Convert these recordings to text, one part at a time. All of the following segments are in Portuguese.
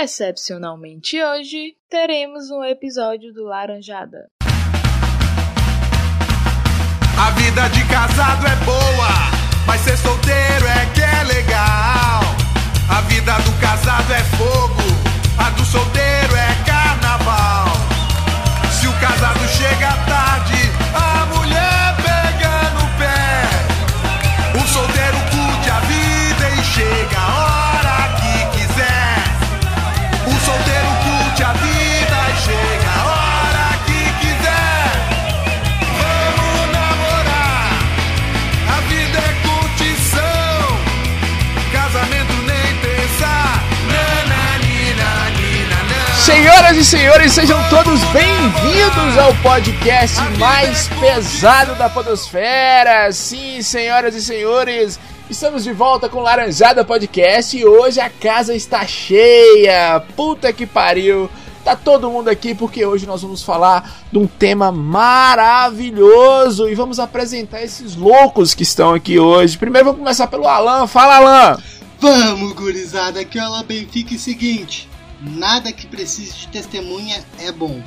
Excepcionalmente hoje, teremos um episódio do Laranjada. A vida de casado é boa, mas ser solteiro é que é legal. A vida do casado é fogo, a do solteiro é carnaval. Se o casado chega Senhoras e senhores, sejam todos bem-vindos ao podcast mais pesado da Podosfera. Sim, senhoras e senhores, estamos de volta com Laranjada Podcast e hoje a casa está cheia. Puta que pariu. Tá todo mundo aqui porque hoje nós vamos falar de um tema maravilhoso e vamos apresentar esses loucos que estão aqui hoje. Primeiro vamos começar pelo Alan. Fala, Alan! Vamos, gurizada, que ela Benfica é seguinte: nada que precise de testemunha é bom.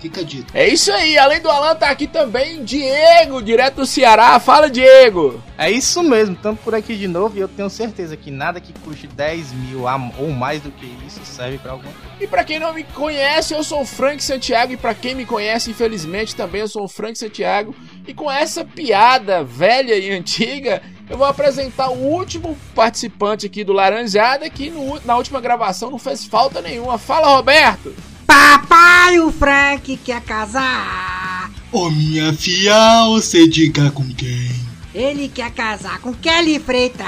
Fica a dica. É isso aí, além do Alan, tá aqui também Diego, direto do Ceará. Fala, Diego! É isso mesmo, estamos por aqui de novo e eu tenho certeza que nada que custe 10 mil ou mais do que isso serve pra alguma coisa. E pra quem não me conhece, eu sou o Frank Santiago. E pra quem me conhece, infelizmente, também eu sou o Frank Santiago. E com essa piada velha e antiga, eu vou apresentar o último participante aqui do Laranjada, que no- na última gravação não fez falta nenhuma. Fala, Roberto! Papai, o Frank quer casar. Ô minha fia, você diga com quem? Ele quer casar com Kelly Freitas.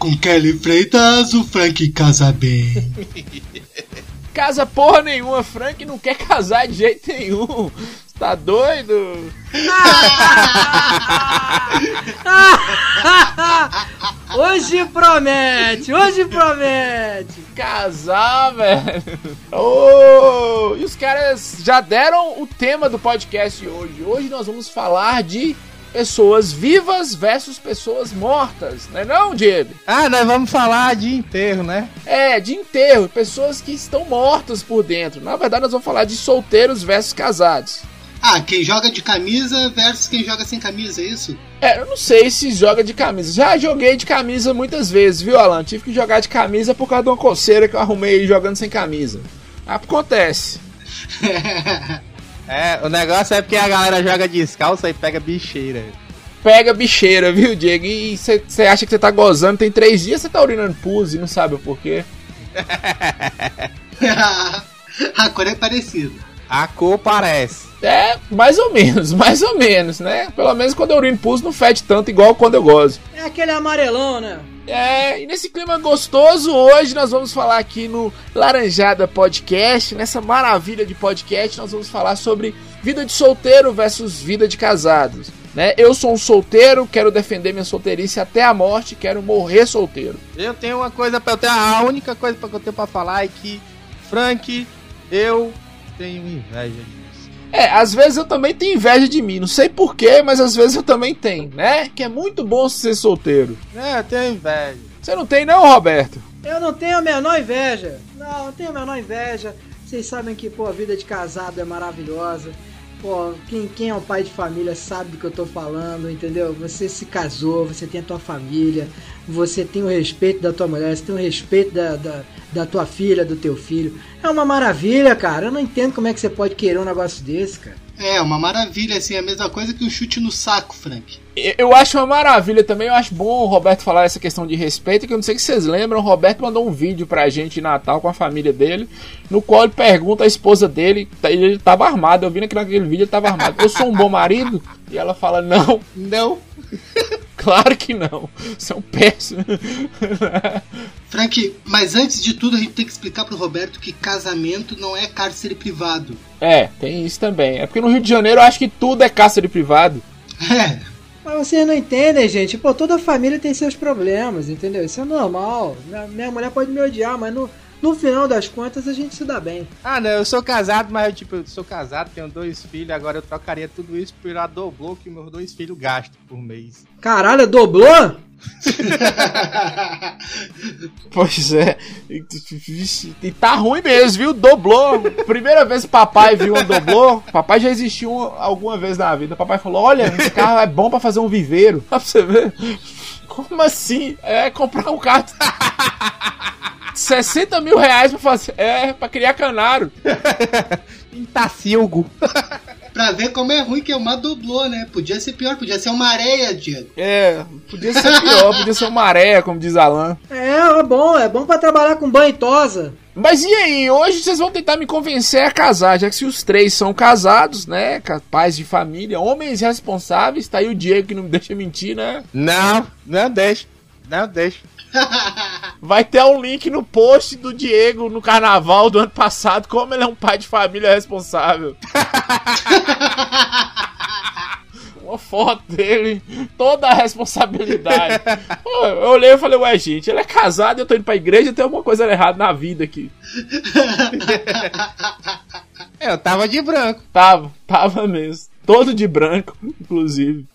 Com Kelly Freitas, o Frank casa bem. Casa porra nenhuma, Frank não quer casar de jeito nenhum. Você tá doido? hoje promete, hoje promete. casar, velho. Oh, e os caras já deram o tema do podcast hoje. Hoje nós vamos falar de pessoas vivas versus pessoas mortas, não é não, Diego? Ah, nós vamos falar de enterro, né? É, de enterro, pessoas que estão mortas por dentro. Na verdade, nós vamos falar de solteiros versus casados. Ah, quem joga de camisa versus quem joga sem camisa, é isso? É, eu não sei se joga de camisa. Já joguei de camisa muitas vezes, viu, Alan? Tive que jogar de camisa por causa de uma coceira que eu arrumei jogando sem camisa. Acontece. É, o negócio é porque a galera joga descalça e pega bicheira. pega bicheira, viu, Diego? E você acha que você tá gozando, tem três dias você tá urinando pus e não sabe o porquê. a cor é parecida. A cor parece. É, mais ou menos, mais ou menos, né? Pelo menos quando eu urino pus não fede tanto igual quando eu gozo. É aquele amarelão, né? É, e nesse clima gostoso, hoje nós vamos falar aqui no Laranjada Podcast, nessa maravilha de podcast, nós vamos falar sobre vida de solteiro versus vida de casados. Né? Eu sou um solteiro, quero defender minha solteirice até a morte, quero morrer solteiro. Eu tenho uma coisa pra eu ter. A única coisa que eu tenho pra falar é que, Frank, eu tenho inveja de. É, às vezes eu também tenho inveja de mim, não sei porquê, mas às vezes eu também tenho, né? Que é muito bom ser solteiro. É, eu tenho inveja. Você não tem não, Roberto? Eu não tenho a menor inveja. Não, não tenho a menor inveja. Vocês sabem que, pô, a vida de casado é maravilhosa. Pô, quem, quem é um pai de família sabe do que eu tô falando, entendeu? Você se casou, você tem a tua família, você tem o respeito da tua mulher, você tem o respeito da, da, da tua filha, do teu filho. É uma maravilha, cara. Eu não entendo como é que você pode querer um negócio desse, cara. É, uma maravilha, assim, a mesma coisa que um chute no saco, Frank. Eu- acho uma maravilha também, eu acho bom o Roberto falar essa questão de respeito, que eu não sei se vocês lembram, o Roberto mandou um vídeo pra gente de Natal com a família dele, no qual ele pergunta à esposa dele, ele tava armado, eu vi que naquele vídeo ele tava armado, eu sou um bom marido? E ela fala, não, não, claro que não, você é um péssimo. Frank, mas antes de tudo a gente tem que explicar pro Roberto que casamento não é cárcere privado. É, tem isso também, é porque no Rio de Janeiro eu acho que tudo é cárcere privado. É, Mas vocês não entendem, gente. Pô, toda família tem seus problemas, entendeu? Isso é normal. Minha, minha mulher pode me odiar, mas no, no final das contas a gente se dá bem. Ah, não, eu sou casado, mas eu, tipo, eu sou casado, tenho dois filhos, agora eu trocaria tudo isso pela dobrou que meus dois filhos gastam por mês. Caralho, dobrou? Pois é. E tá ruim mesmo, viu? Doblou. Primeira vez que papai viu um doblô. Papai já existiu um- alguma vez na vida. Papai falou: Olha, esse carro é bom pra fazer um viveiro. Pra você ver. Como assim? É comprar um carro. de 60 mil reais pra fazer. É, pra criar canário. Intacilgo. Pra ver como é ruim que é uma doblô, né? Podia ser pior, podia ser uma areia, Diego. É, podia ser pior, podia ser uma areia, como diz Alan. É, é bom, é bom pra trabalhar com banho e tosa. Mas e aí, hoje vocês vão tentar me convencer a casar, já que se os três são casados, né? Pais de família, homens responsáveis, tá aí o Diego que não me deixa mentir, né? Não, não deixa. Não deixa. Vai ter um link no post do Diego no carnaval do ano passado, como ele é um pai de família responsável. Uma foto dele, toda a responsabilidade. Eu olhei e falei, ué, gente, ele é casado, eu tô indo pra igreja, tem alguma coisa errada na vida aqui. É, eu tava de branco. Tava, tava mesmo. Todo de branco, inclusive.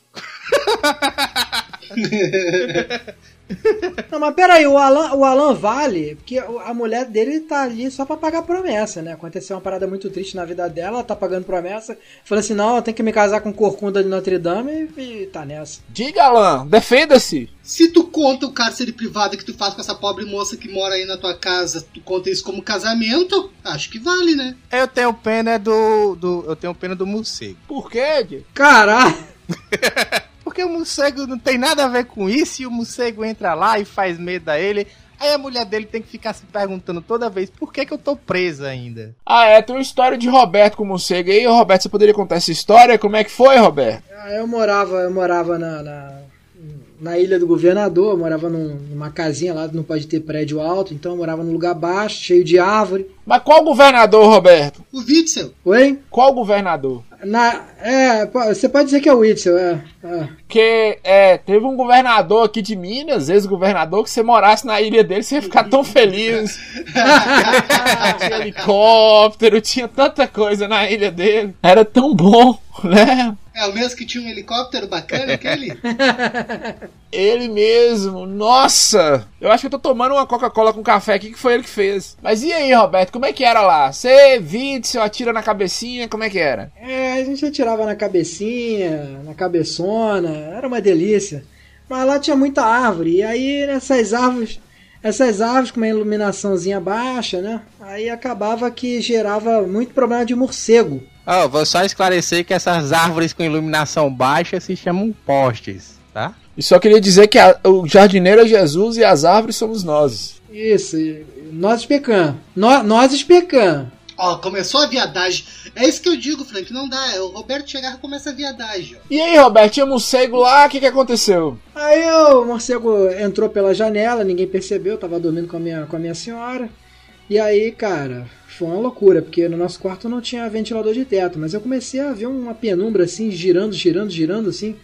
Não, mas peraí, o Alan, o Alan vale, porque a mulher dele tá ali só pra pagar promessa, né? Aconteceu uma parada muito triste na vida dela, ela tá pagando promessa. Falou assim: não, eu tenho que me casar com Corcunda de Notre Dame e, e tá nessa. Diga, Alan, defenda-se. Se tu conta o cárcere privado que tu faz com essa pobre moça que mora aí na tua casa, tu conta isso como casamento, acho que vale, né? Eu tenho pena do. do eu tenho pena do morcego. Por quê, Diego? Caralho! Porque o morcego não tem nada a ver com isso e o morcego entra lá e faz medo a ele. Aí a mulher dele tem que ficar se perguntando toda vez por que, que eu tô presa ainda. Ah, é, tem uma história de Roberto com o morcego. E aí, Roberto, você poderia contar essa história? Como é que foi, Roberto? Ah, Eu morava, eu morava na, na, na ilha do governador, eu morava num- numa casinha lá, não pode ter prédio alto, então eu morava num lugar baixo, cheio de árvore. Mas qual governador, Roberto? O Witzel, Oi? Qual governador? Na, é, você pode dizer que é o Witzel, é. é. Porque é, teve um governador aqui de Minas, ex-governador, que você morasse na ilha dele, você ia ficar tão feliz. tinha helicóptero, tinha tanta coisa na ilha dele. Era tão bom, né? É o mesmo que tinha um helicóptero bacana, aquele? Ele mesmo, nossa! Eu acho que eu tô tomando uma Coca-Cola com café aqui que foi ele que fez. Mas e aí, Roberto, como é que era lá? Você, Witzel, atira na cabecinha, como é que era? É, a gente atirava na cabecinha, na cabeçona, era uma delícia. Mas lá tinha muita árvore, e aí nessas árvores, essas árvores com uma iluminaçãozinha baixa, né? Aí acabava que gerava muito problema de morcego. Ó, vou só esclarecer que essas árvores com iluminação baixa se chamam postes, tá? E só queria dizer que a- o jardineiro é Jesus e as árvores somos nós. Isso, nós pecan. Nós, nós pecan. Ó, começou a viadagem. É isso que eu digo, Frank, não dá. É o Roberto chegar e começa a viadagem, ó. E aí, Roberto, tinha morcego lá, o que, que aconteceu? Aí o morcego entrou pela janela, ninguém percebeu, eu tava dormindo com a minha, com a minha senhora. E aí, cara, foi uma loucura, porque no nosso quarto não tinha ventilador de teto, mas eu comecei a ver uma penumbra assim, girando, girando, girando, assim,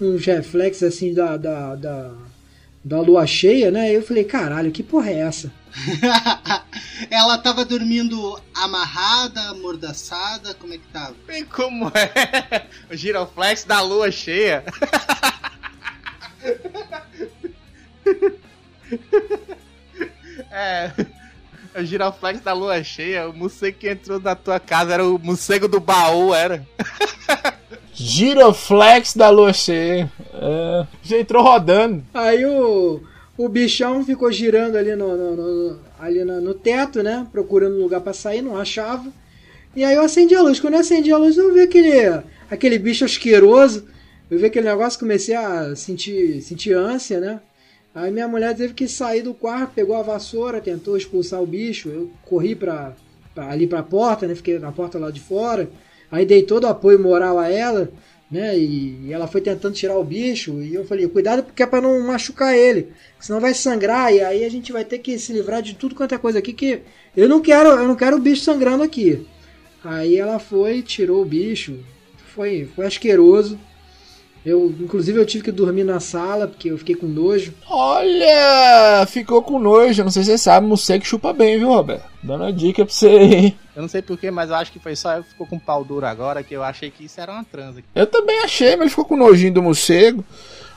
uns reflexos assim da, da, da, da lua cheia, né? E eu falei, caralho, que porra é essa? Ela tava dormindo amarrada, amordaçada, como é que tava? Bem como é o giroflex da lua cheia. é. O giroflex da lua cheia, o morcego que entrou na tua casa era o morcego do baú, era. Giroflex da lua cheia. É, já entrou rodando. Aí o, o bichão ficou girando ali no, no, no- ali no, no teto, né? Procurando um lugar pra sair, não achava. E aí eu acendi a luz. Quando eu acendi a luz, eu vi aquele, aquele bicho asqueroso. Eu vi aquele negócio, comecei a sentir, sentir ânsia, né? Aí minha mulher teve que sair do quarto, pegou a vassoura, tentou expulsar o bicho. Eu corri pra, pra- ali pra porta, né? Fiquei na porta lá de fora. Aí dei todo o apoio moral a ela, né? E, e ela foi tentando tirar o bicho. E eu falei, cuidado porque é pra não machucar ele. Senão vai sangrar e aí a gente vai ter que se livrar de tudo quanto é coisa aqui que eu não quero, eu não quero o bicho sangrando aqui. Aí ela foi, tirou o bicho. Foi, foi asqueroso. Eu, inclusive, eu tive que dormir na sala porque eu fiquei com nojo. Olha, ficou com nojo. Não sei se você sabe, morcego chupa bem, viu, Roberto? Dando uma dica pra você aí. Eu não sei porquê, mas eu acho que foi só eu que ficou com pau duro agora, que eu achei que isso era uma transa. Eu também achei, mas ele ficou com nojinho do morcego.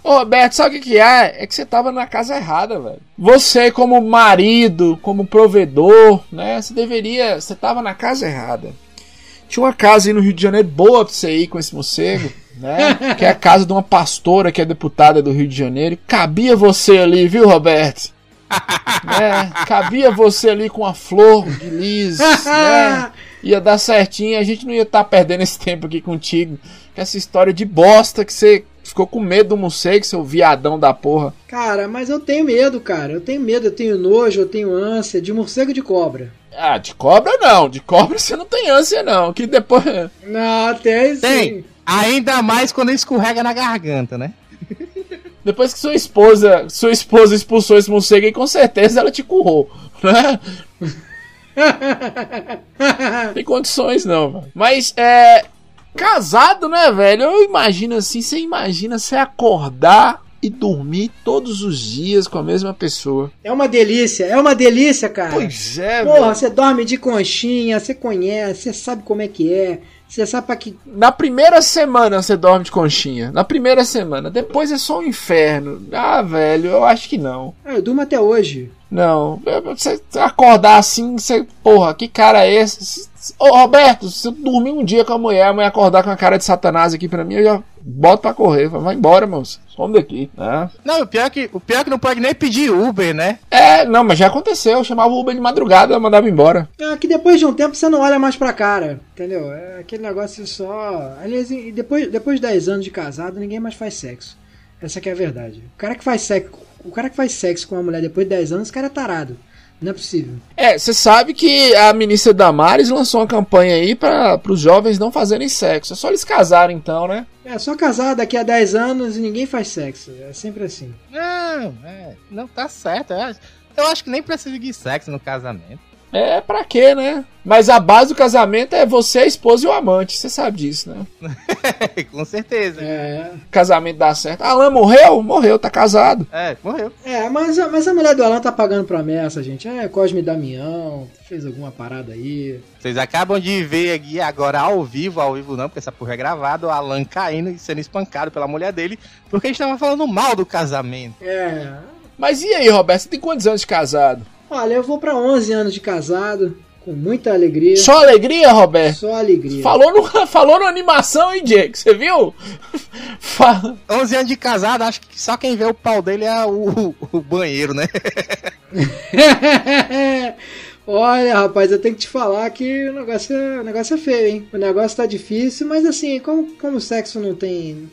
Ô, Roberto, sabe o que, que é? É que você tava na casa errada, velho. Você, como marido, como provedor, né? Você deveria. Você tava na casa errada. Tinha uma casa aí no Rio de Janeiro boa pra você ir com esse morcego, né? Que é a casa de uma pastora que é deputada do Rio de Janeiro. Cabia você ali, viu, Roberto? né? Cabia você ali com a flor de lis, né? Ia dar certinho, a gente não ia estar perdendo esse tempo aqui contigo. Com essa história de bosta que você ficou com medo do morcego, seu viadão da porra. Cara, mas eu tenho medo, cara. Eu tenho medo, eu tenho nojo, eu tenho ânsia de morcego e de cobra. Ah, de cobra não. De cobra você não tem ânsia, não. Que depois. Não, tem sim. Tem! Ainda mais quando escorrega na garganta, né? Depois que sua esposa. Sua esposa expulsou esse morcego aí, com certeza ela te currou. Né? tem condições, não. Mas é. Casado, né, velho? Eu imagino assim, você imagina você acordar e dormir todos os dias com a mesma pessoa. É uma delícia, é uma delícia, cara. Pois é, Porra, velho. você dorme de conchinha, você conhece, você sabe como é que é. Você sabe pra que. Na primeira semana você dorme de conchinha. Na primeira semana. Depois é só um inferno. Ah, velho, eu acho que não. Ah, eu durmo até hoje. Não. Você acordar assim, você. Porra, que cara é esse? Ô, Roberto, se eu dormir um dia com a mulher, a mulher acordar com a cara de Satanás aqui pra mim, eu já boto pra correr. Falo, Vai embora, moço. Some daqui. Né? Não, o pior, é que, o pior é que não pode nem pedir Uber, né? É, não, mas já aconteceu. Eu chamava o Uber de madrugada, ela mandava embora. É que depois de um tempo você não olha mais pra cara, entendeu? É aquele negócio só. Aliás, depois, depois de 10 anos de casado, ninguém mais faz sexo. Essa que é a verdade. O cara que faz sexo, o cara que faz sexo com uma mulher depois de 10 anos, esse cara é tarado. Não é possível. É, você sabe que a ministra Damares lançou uma campanha aí para os jovens não fazerem sexo. É só eles casarem então, né? É só casar daqui a 10 anos e ninguém faz sexo. É sempre assim. Não, é, não tá certo. Eu acho, eu acho que nem precisa de sexo no casamento. É, pra quê, né? Mas a base do casamento é você, a esposa e o amante. Você sabe disso, né? Com certeza. É. Casamento dá certo. Alan morreu? Morreu, tá casado. É, morreu. É, mas, a- mas a mulher do Alan tá pagando promessa, gente. É, Cosme Damião, fez alguma parada aí. Vocês acabam de ver aqui agora ao vivo, ao vivo não, porque essa porra é gravada, o Alan caindo e sendo espancado pela mulher dele, porque a gente tava falando mal do casamento. É. Mas e aí, Roberto? Você tem quantos anos de casado? Olha, eu vou pra 11 anos de casado, com muita alegria. Só alegria, Roberto? Só alegria. Falou no, falou no animação, hein, Jake? Você viu? Fala. 11 anos de casado, acho que só quem vê o pau dele é o, o banheiro, né? Olha, rapaz, eu tenho que te falar que o negócio é, o negócio é feio, hein? O negócio tá difícil, mas assim, como, como o sexo não tem.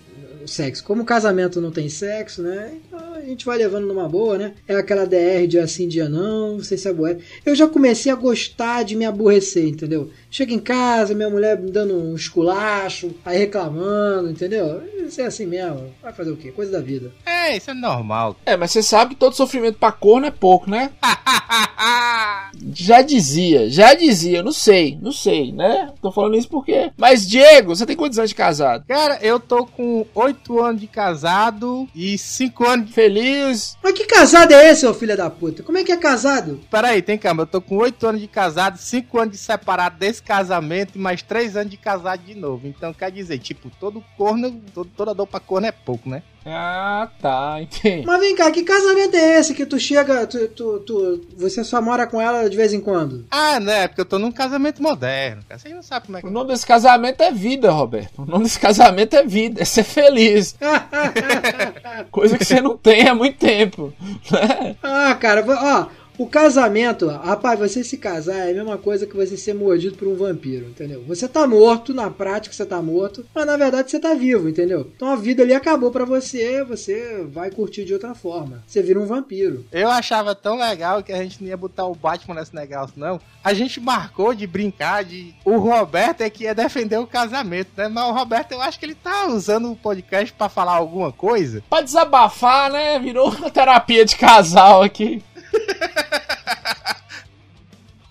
Sexo, como casamento não tem sexo, né? Então a gente vai levando numa boa, né? É aquela DR de assim, dia não, você se aborrece. Eu já comecei a gostar de me aborrecer, entendeu? Chego em casa, minha mulher me dando um esculacho, aí reclamando, entendeu? Isso é assim mesmo. Vai fazer o quê? Coisa da vida. É, isso é normal. É, mas você sabe que todo sofrimento pra corno é pouco, né? Já dizia, já dizia, não sei, não sei, né? Tô falando isso porque. Mas, Diego, você tem quantos anos de casado? Cara, eu tô com 8 anos de casado e 5 anos de... Feliz? Mas que casado é esse, ô filho da puta? Como é que é casado? Peraí, tem calma, eu tô com 8 anos de casado, 5 anos de separado desse casamento e mais 3 anos de casado de novo. Então quer dizer, tipo, todo corno, todo, toda dor pra corno é pouco, né? Ah, tá, entendi. Mas vem cá, que casamento é esse que tu chega, tu, tu, tu- você só mora com ela de vez em quando? Ah, né? Porque eu tô num casamento moderno, cara. Vocês não sabem como é que O nome desse casamento é vida, Roberto. O nome desse casamento é vida, é ser feliz. Coisa que você não tem há muito tempo. Né? ah, cara, ó, o casamento, rapaz, você se casar é a mesma coisa que você ser mordido por um vampiro, entendeu? Você tá morto, na prática você tá morto, mas na verdade você tá vivo, entendeu? Então a vida ali acabou pra você, você vai curtir de outra forma. Você vira um vampiro. Eu achava tão legal que a gente não ia botar o Batman nesse negócio, não. A gente marcou de brincar de. O Roberto é que ia defender o casamento, né? Mas o Roberto, eu acho que ele tá usando o podcast pra falar alguma coisa. Pra desabafar, né? Virou uma terapia de casal aqui.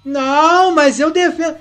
Não, mas eu defendo.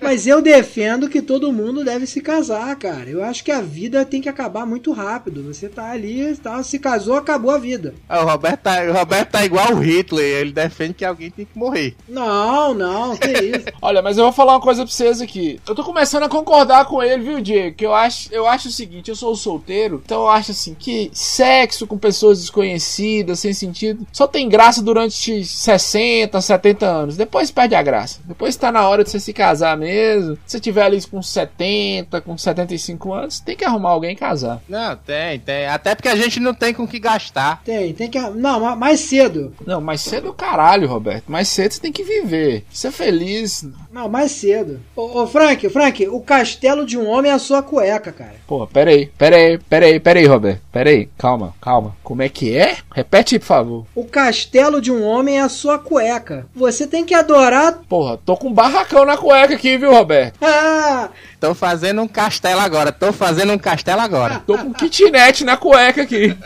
Mas eu defendo que todo mundo deve se casar, cara. Eu acho que a vida tem que acabar muito rápido. Você tá ali, tá, se casou, acabou a vida. Ah, o, Roberto tá, o Roberto tá igual o Hitler, ele defende que alguém tem que morrer. Não, não, que isso. Olha, mas eu vou falar uma coisa pra vocês aqui. Eu tô começando a concordar com ele, viu, Diego? Que eu acho, eu acho o seguinte, eu sou solteiro, então eu acho assim que sexo com pessoas desconhecidas, sem sentido, só tem graça durante 60, 70 anos. Depois perde a graça. Depois tá na hora de você se casar mesmo. Se você tiver ali com 70, com 75 anos, tem que arrumar alguém e casar. Não, tem, tem. Até porque a gente não tem com o que gastar. Tem, tem que. Não, ma- mais cedo. Não, mais cedo é o caralho, Roberto. Mais cedo você tem que viver. Ser feliz. Não, mais cedo. Ô, ô, Frank, Frank, o castelo de um homem é a sua cueca, cara. Pô, peraí, peraí, peraí, peraí, Roberto. Peraí, calma, calma. Como é que é? Repete, por favor. O castelo de um homem é a sua cueca. Você tem que adorar. Porra, tô com um barracão na cueca aqui, viu, Roberto? Ah, Tô fazendo um castelo agora, tô fazendo um castelo agora. Tô com kitnet na cueca aqui.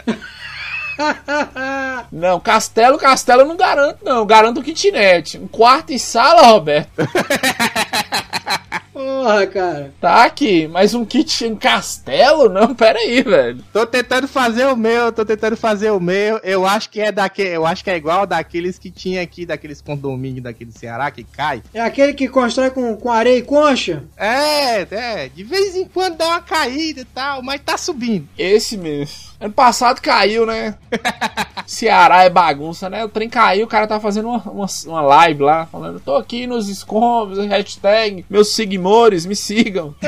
Não, castelo, castelo eu não garanto, não. Eu garanto kitnet. Um quarto e sala, Roberto. porra, cara. Tá aqui, mas um kit um castelo? Não, pera aí, velho. Tô tentando fazer o meu, tô tentando fazer o meu. Eu acho que é daquele, eu acho que é igual daqueles que tinha aqui, daqueles condomínios daqui do Ceará que cai. É aquele que constrói com, com areia e concha? É, é, de vez em quando dá uma caída e tal, mas tá subindo. Esse mesmo. Ano passado caiu, né? Ceará é bagunça, né? O trem caiu, o cara tá fazendo uma, uma, uma live lá, falando: tô aqui nos escombros, hashtag, meus me sigam.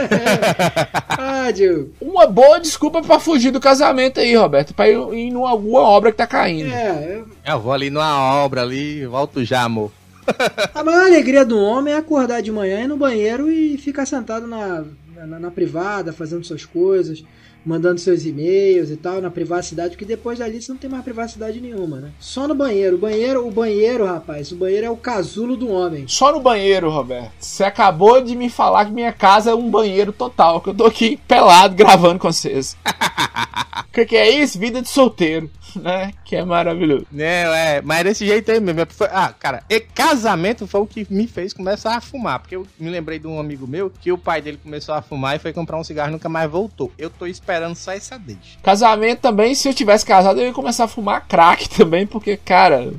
Ah, Diogo. Uma boa desculpa pra fugir do casamento aí, Roberto. Pra ir em uma- alguma obra que tá caindo. É, eu- Eu vou ali numa obra ali, volto já, amor. a maior alegria do homem é acordar de manhã, ir no banheiro e ficar sentado na, na, na privada, fazendo suas coisas, mandando seus e-mails e tal, na privacidade, porque depois dali você não tem mais privacidade nenhuma, né? Só no banheiro. O banheiro, o banheiro, rapaz, o banheiro é o casulo do homem. Só no banheiro, Roberto. Você acabou de me falar que minha casa é um banheiro total, que eu tô aqui pelado gravando com vocês. O que, que é isso? Vida de solteiro, né? Que é maravilhoso. Não, é, mas desse jeito aí mesmo. Foi- ah, cara, e casamento foi o que me fez começar a fumar. Porque eu me lembrei de um amigo meu que o pai dele começou a fumar e foi comprar um cigarro e nunca mais voltou. Eu tô esperando só essa deixa. Casamento também, se eu tivesse casado, eu ia começar a fumar crack também, porque, cara.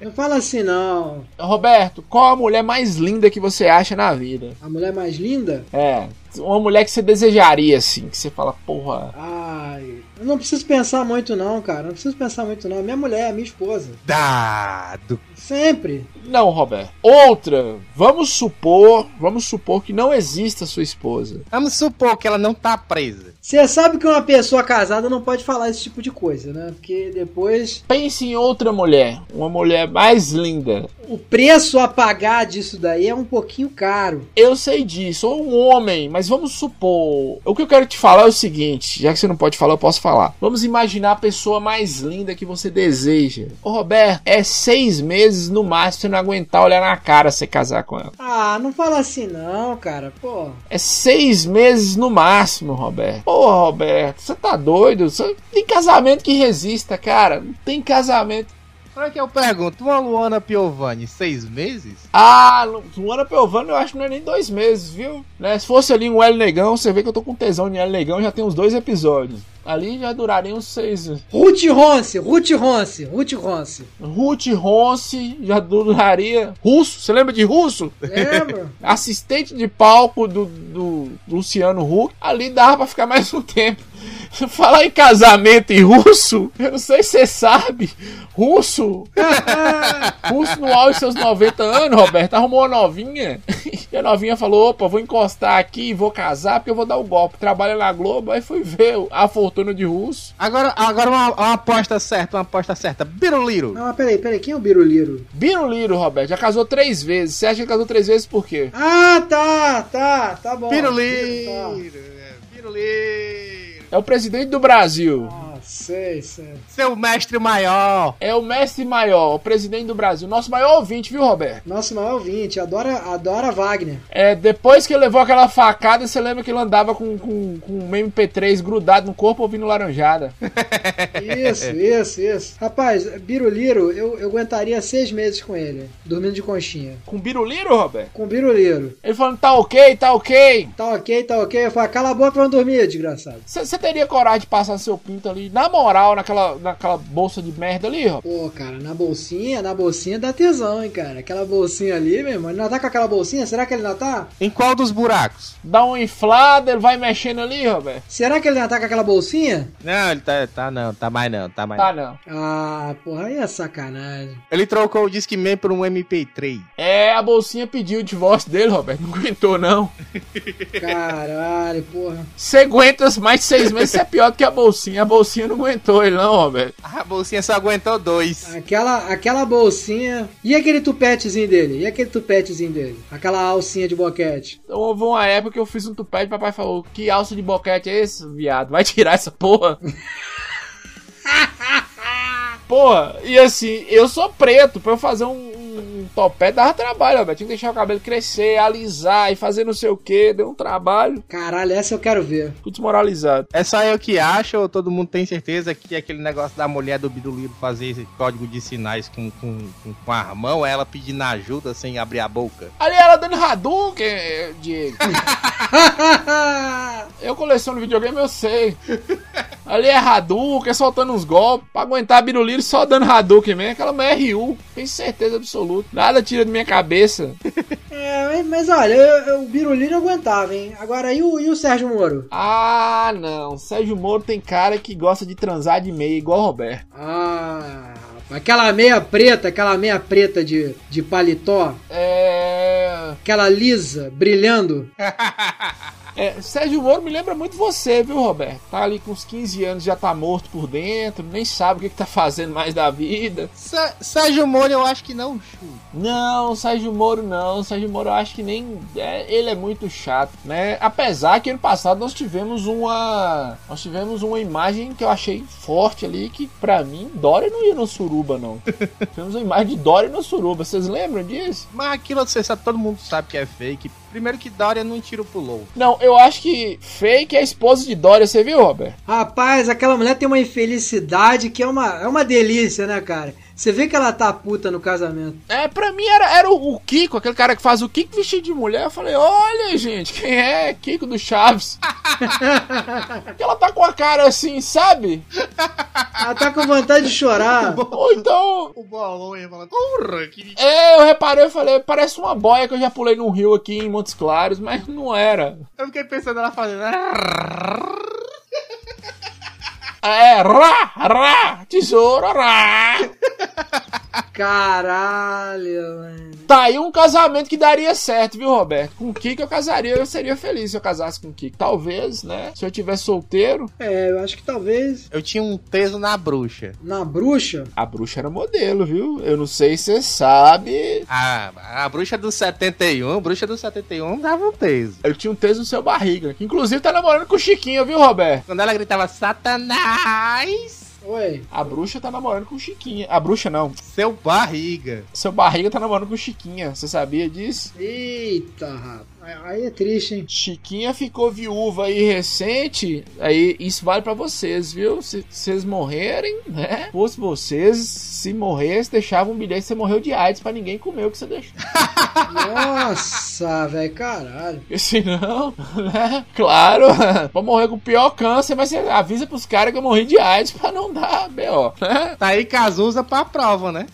Não fala assim, não. Roberto, qual a mulher mais linda que você acha na vida? A mulher mais linda? É, uma mulher que você desejaria, assim, que você fala, porra. Ai, eu não preciso pensar muito não, cara. Não preciso pensar muito não. Minha mulher, minha esposa. Dado. Sempre. Não, Roberto. Outra, vamos supor, vamos supor que não exista sua esposa. Vamos supor que ela não tá presa. Você sabe que uma pessoa casada não pode falar esse tipo de coisa, né? Porque depois Pense em outra mulher, uma mulher mais linda. o preço a pagar disso daí é um pouquinho caro. Eu sei disso, ou um homem, mas vamos supor. O que eu quero te falar é o seguinte: já que você não pode falar, eu posso falar. Vamos imaginar a pessoa mais linda que você deseja. Ô Roberto, é seis meses no máximo você não aguentar olhar na cara você casar com ela. Ah, não fala assim não, cara. Pô. É seis meses no máximo, Roberto. Porra, Roberto, você tá doido? Você- Tem casamento que resista, cara. Não tem casamento. Olha que eu pergunto, uma Luana Piovani, seis meses? Ah, Lu- Luana Piovani eu acho que não é nem dois meses, viu? Né? Se fosse ali um L Negão, você vê que eu tô com tesão em L Negão, já tem uns dois episódios. Ali já duraria uns seis. Ruth Ronce, Ruth Ronce, Ruth Ronce. Ruth Ronce já duraria. Russo, você lembra de Russo? Lembra? Assistente de palco do, do Luciano Huck. Ali dava pra ficar mais um tempo. Falar em casamento e russo, eu não sei se você sabe. Russo. russo no auge dos seus 90 anos, Roberto, arrumou uma novinha. E a novinha falou: opa, vou encostar aqui e vou casar porque eu vou dar o golpe. Trabalha na Globo, aí fui ver a fortuna de russo. Agora, agora uma, uma aposta certa, uma aposta certa. Biruliro. Não, mas peraí, peraí, quem é o Biruliro? Biruliro, Roberto, já casou três vezes. Você acha que casou três vezes por quê? Ah, tá, tá, tá bom. Biruliro. Tá. é, Biruliro. É o presidente do Brasil. Nossa. Sei, sei. Seu mestre maior. É o mestre maior, o presidente do Brasil. Nosso maior ouvinte, viu, Roberto? Nosso maior ouvinte, adora, adora Wagner. É, depois que ele levou aquela facada, você lembra que ele andava com, com, com um MP3 grudado no corpo ouvindo laranjada. Isso, isso, isso. Rapaz, Biruliro, eu, eu aguentaria seis meses com ele, dormindo de conchinha. Com biruliro, Roberto? Com Biruliro. Ele falando, tá ok, tá ok. Tá ok, tá ok. Eu falo, cala a boca, vamos dormir, desgraçado. Você teria coragem de passar seu pinto ali, na moral, naquela, naquela bolsa de merda ali, Roberto? Pô, cara, na bolsinha, na bolsinha dá tesão, hein, cara. Aquela bolsinha ali, meu irmão. Ele não tá com aquela bolsinha? Será que ele não tá? Em qual dos buracos? Dá uma inflada, ele vai mexendo ali, Roberto? Será que ele não tá com aquela bolsinha? Não, ele tá, tá não, tá mais não, tá mais Tá não. não. Ah, porra, aí é sacanagem. Ele trocou o Discman por um MP3. É, a bolsinha pediu o divórcio dele, Roberto. Não aguentou, não. Caralho, porra. Você aguenta mais de seis meses, você é pior do que a bolsinha. A bolsinha não aguentou ele, não, Roberto. A bolsinha só aguentou dois. Aquela, aquela bolsinha. E aquele tupetezinho dele? E aquele tupetezinho dele? Aquela alcinha de boquete? Então houve uma época que eu fiz um tupete e papai falou: Que alça de boquete é esse, viado? Vai tirar essa porra. porra, e assim, eu sou preto, pra eu fazer um, um topete dava trabalho, Roberto. Tinha que deixar o cabelo crescer, alisar e fazer não sei o que, deu um trabalho. Caralho, essa eu quero ver. Fui desmoralizado. É só eu que acho ou todo mundo tem certeza que aquele negócio da mulher do Biruliro fazer esse código de sinais com, com, com, com a mão, ela pedindo ajuda sem abrir a boca? Ali ela dando Hadouken, eh, Diego. Eu coleciono videogame, eu sei. Ali é Hadouken, soltando uns golpes. Pra aguentar Biruliro só dando Hadouken mesmo. Aquela mulher é RU, tenho certeza absoluta. Nada tira da minha cabeça. É, mas, olha, eu, eu, o Birulino eu aguentava, hein? Agora, e o, e o Sérgio Moro? Ah, não. Sérgio Moro tem cara que gosta de transar de meia, igual o Roberto. Ah, aquela meia preta, aquela meia preta de, de paletó, É. aquela lisa, brilhando. É, Sérgio Moro me lembra muito você, viu, Roberto? Tá ali com uns 15 anos, já tá morto por dentro, nem sabe o que, que tá fazendo mais da vida. Sa- Sérgio Moro eu acho que não. Não, Sérgio Moro não. Sérgio Moro eu acho que nem. é, ele é muito chato, né? Apesar que ano passado nós tivemos uma. Nós tivemos uma imagem que eu achei forte ali, que pra mim, Dória não ia no Suruba, não. tivemos uma imagem de Dória no Suruba, vocês lembram disso? Mas aquilo você sabe, todo mundo sabe que é fake. Primeiro que Dória não tira o pulou. Não, eu acho que fake é a esposa de Dória, você viu, Robert? Rapaz, aquela mulher tem uma infelicidade que é uma, é uma delícia, né, cara? Você vê que ela tá puta no casamento. É, pra mim era, era o, o Kiko, aquele cara que faz o Kiko vestido de mulher. Eu falei, olha, gente, quem é? Kiko do Chaves. Porque ela tá com a cara assim, sabe? Ela tá com vontade de chorar. Ou então. O bolão ia falar, porra, que... É, eu reparei, eu falei, parece uma boia que eu já pulei num rio aqui em Montes Claros, mas não era. Eu fiquei pensando ela fazendo... É, rá, rá, tesouro, rá. Caralho, mano. Tá aí um casamento que daria certo, viu, Roberto? Com o Kiko eu casaria, eu seria feliz se eu casasse com o Kiko. Talvez, né? Se eu tivesse solteiro. É, eu acho que talvez Eu tinha um peso na bruxa. na bruxa. A bruxa era modelo, viu? Eu não sei se você sabe. A, a bruxa do 71, a bruxa do 71 dava um peso. Eu tinha um texto no seu barriga. Que inclusive tá namorando com o Chiquinho, viu, Roberto? Quando ela gritava Satanás, Oi. A bruxa tá namorando com o Chiquinha. A bruxa não. seu barriga. Seu barriga tá namorando com o Chiquinha. Você sabia disso? Eita, rapaz. Aí é triste, hein? Chiquinha ficou viúva aí recente. Aí isso vale pra vocês, viu? Se vocês morrerem, né? Fosse vocês, se morresse, deixava um bilhete. Você morreu de AIDS pra ninguém comer o que você deixou. Nossa, velho, caralho. Porque senão, né? Claro, pra morrer com o pior câncer, mas você avisa pros caras que eu morri de AIDS pra não dar B.O., né? Tá aí Cazuza pra prova, né?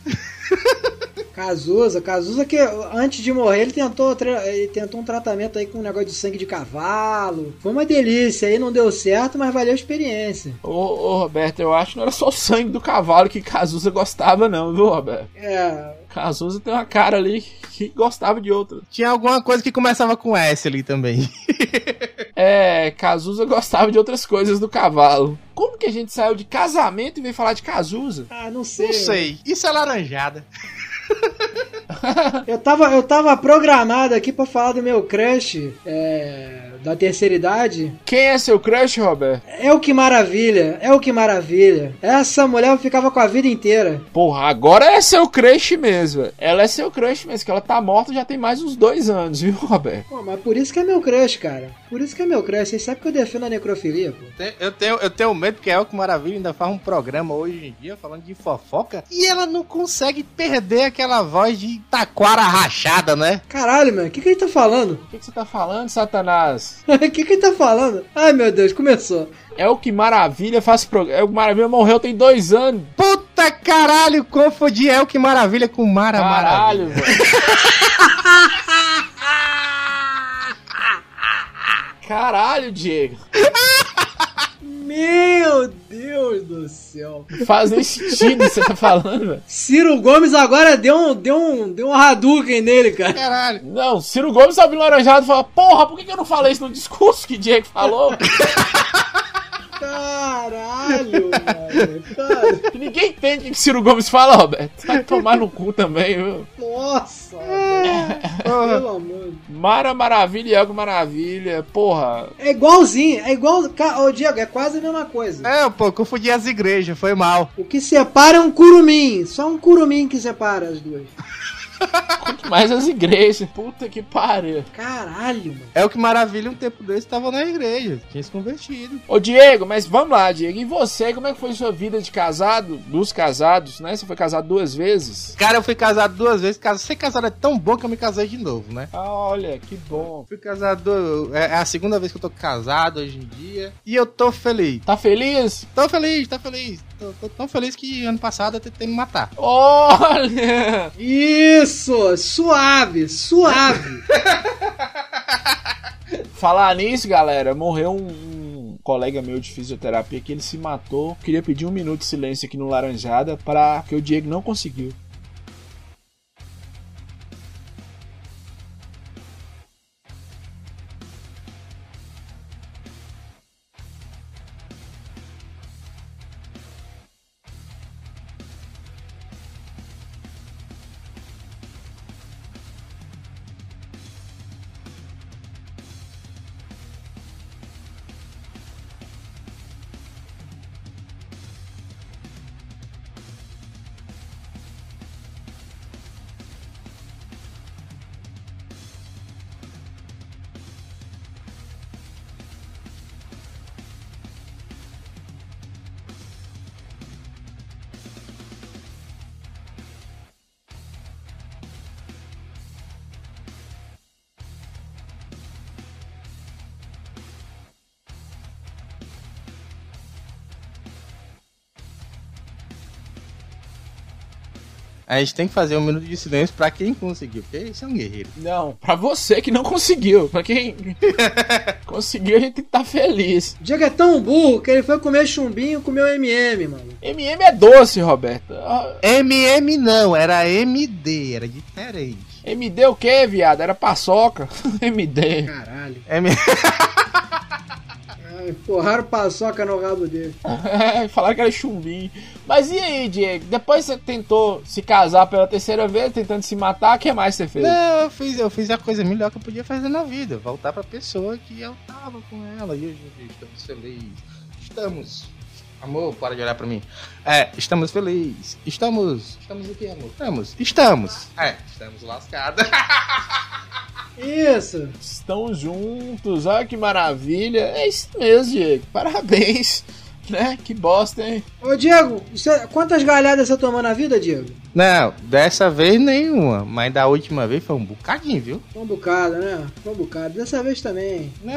Cazuza, Cazuza que antes de morrer ele tentou, ele tentou um tratamento aí com um negócio de sangue de cavalo. Foi uma delícia, aí não deu certo, mas valeu a experiência. Ô, ô, Roberto, eu acho que não era só o sangue do cavalo que Cazuza gostava, não, viu, Roberto? É, Cazuza tem uma cara ali que gostava de outra. Tinha alguma coisa que começava com S ali também. É, Cazuza gostava de outras coisas do cavalo. Como que a gente saiu de casamento e veio falar de Cazuza? ah, não sei. Não sei. Isso é laranjada. Eu tava, eu tava programado aqui pra falar do meu crush, é, da terceira idade. Quem é seu crush, Roberto? É o que maravilha, é o que maravilha. Essa mulher eu ficava com a vida inteira. Porra, agora é seu crush mesmo. Ela é seu crush mesmo, que ela tá morta já tem mais uns dois anos, viu, Roberto? Pô, mas por isso que é meu crush, cara. Por isso que é meu crush. Vocês sabem que eu defendo a necrofilia, pô. Eu tenho, eu tenho medo que a Elke Maravilha ainda faz um programa hoje em dia falando de fofoca e ela não consegue perder aquela voz de taquara rachada, né? Caralho, mano, o que, que ele tá falando? O que, que você tá falando, Satanás? O que, que ele tá falando? Ai, meu Deus, começou. É o que maravilha faz programa. É o que maravilha morreu tem dois anos. Puta caralho, confundi Elke Maravilha com Mara Caralho, Maravilha. velho. Caralho, Diego. Meu Deus do céu. Não faz nem sentido o que você tá falando, velho. Ciro Gomes agora deu um, deu um, deu um Hadouken nele, cara. Caralho. Não, Ciro Gomes tá vindo laranjado e fala: Porra, por que, que eu não falei isso no discurso que Diego falou? Caralho, mano. Cara, Que Ninguém entende o que Ciro Gomes fala, Roberto. Vai tomar no cu também, viu? nossa, velho. pelo amor. de- Mara Maravilha e Elgo Maravilha, porra. É igualzinho, é igual. Ô, Diego, é quase a mesma coisa. É, pô, confundi as igrejas, foi mal. O que separa é um curumim. Só um curumim que separa as duas. Quanto mais as igrejas. Puta que pariu. Caralho, mano. É o que maravilha um tempo desse tava na igreja, tinha se convertido. Ô Diego, mas vamos lá, Diego. E você, como é que foi sua vida de casado? Dos casados, né? Você foi casado duas vezes? Cara, eu fui casado duas vezes, ser casado é tão bom que eu me casei de novo, né? Ah, olha, que bom. Fui casado, é é a segunda vez que eu tô casado hoje em dia, e eu tô feliz. Tá feliz? Tô feliz, tô feliz. Tô, tô tão feliz que ano passado eu tentei me matar. Olha! Isso! Suave, suave. Falar nisso, galera, morreu um, um colega meu de fisioterapia que ele se matou. Queria pedir um minuto de silêncio aqui no Laranjada para que o Diego não conseguiu. A gente tem que fazer um minuto de silêncio pra quem conseguiu, porque isso é um guerreiro. Não, pra você que não conseguiu. Pra quem conseguiu, a gente tá feliz. O Diego é tão burro que ele foi comer chumbinho e comeu MM, mano. MM é doce, Roberto. MM não, era MD, era diferente. MD o que, viado? Era paçoca. MD. Caralho. M... Ai, porraram paçoca no rabo dele. Falaram que era chumbinho. Mas e aí, Diego? Depois você tentou se casar pela terceira vez, tentando se matar, o que mais você fez? Não, eu fiz, eu fiz a coisa melhor que eu podia fazer na vida. Voltar pra pessoa que eu tava com ela. E hoje estamos felizes. Estamos. Amor, para de olhar pra mim. É, estamos felizes. Estamos. Estamos o que, amor? Estamos. Estamos. É, estamos lascados. Isso. Estão juntos, olha que maravilha. É isso mesmo, Diego. Parabéns. Né? Que bosta, hein? Ô, Diego, você- quantas galhadas você tomou na vida, Diego? Não, dessa vez nenhuma. Mas da última vez foi um bocadinho, viu? Foi um bocado, né? Foi um bocado. Dessa vez também. Não,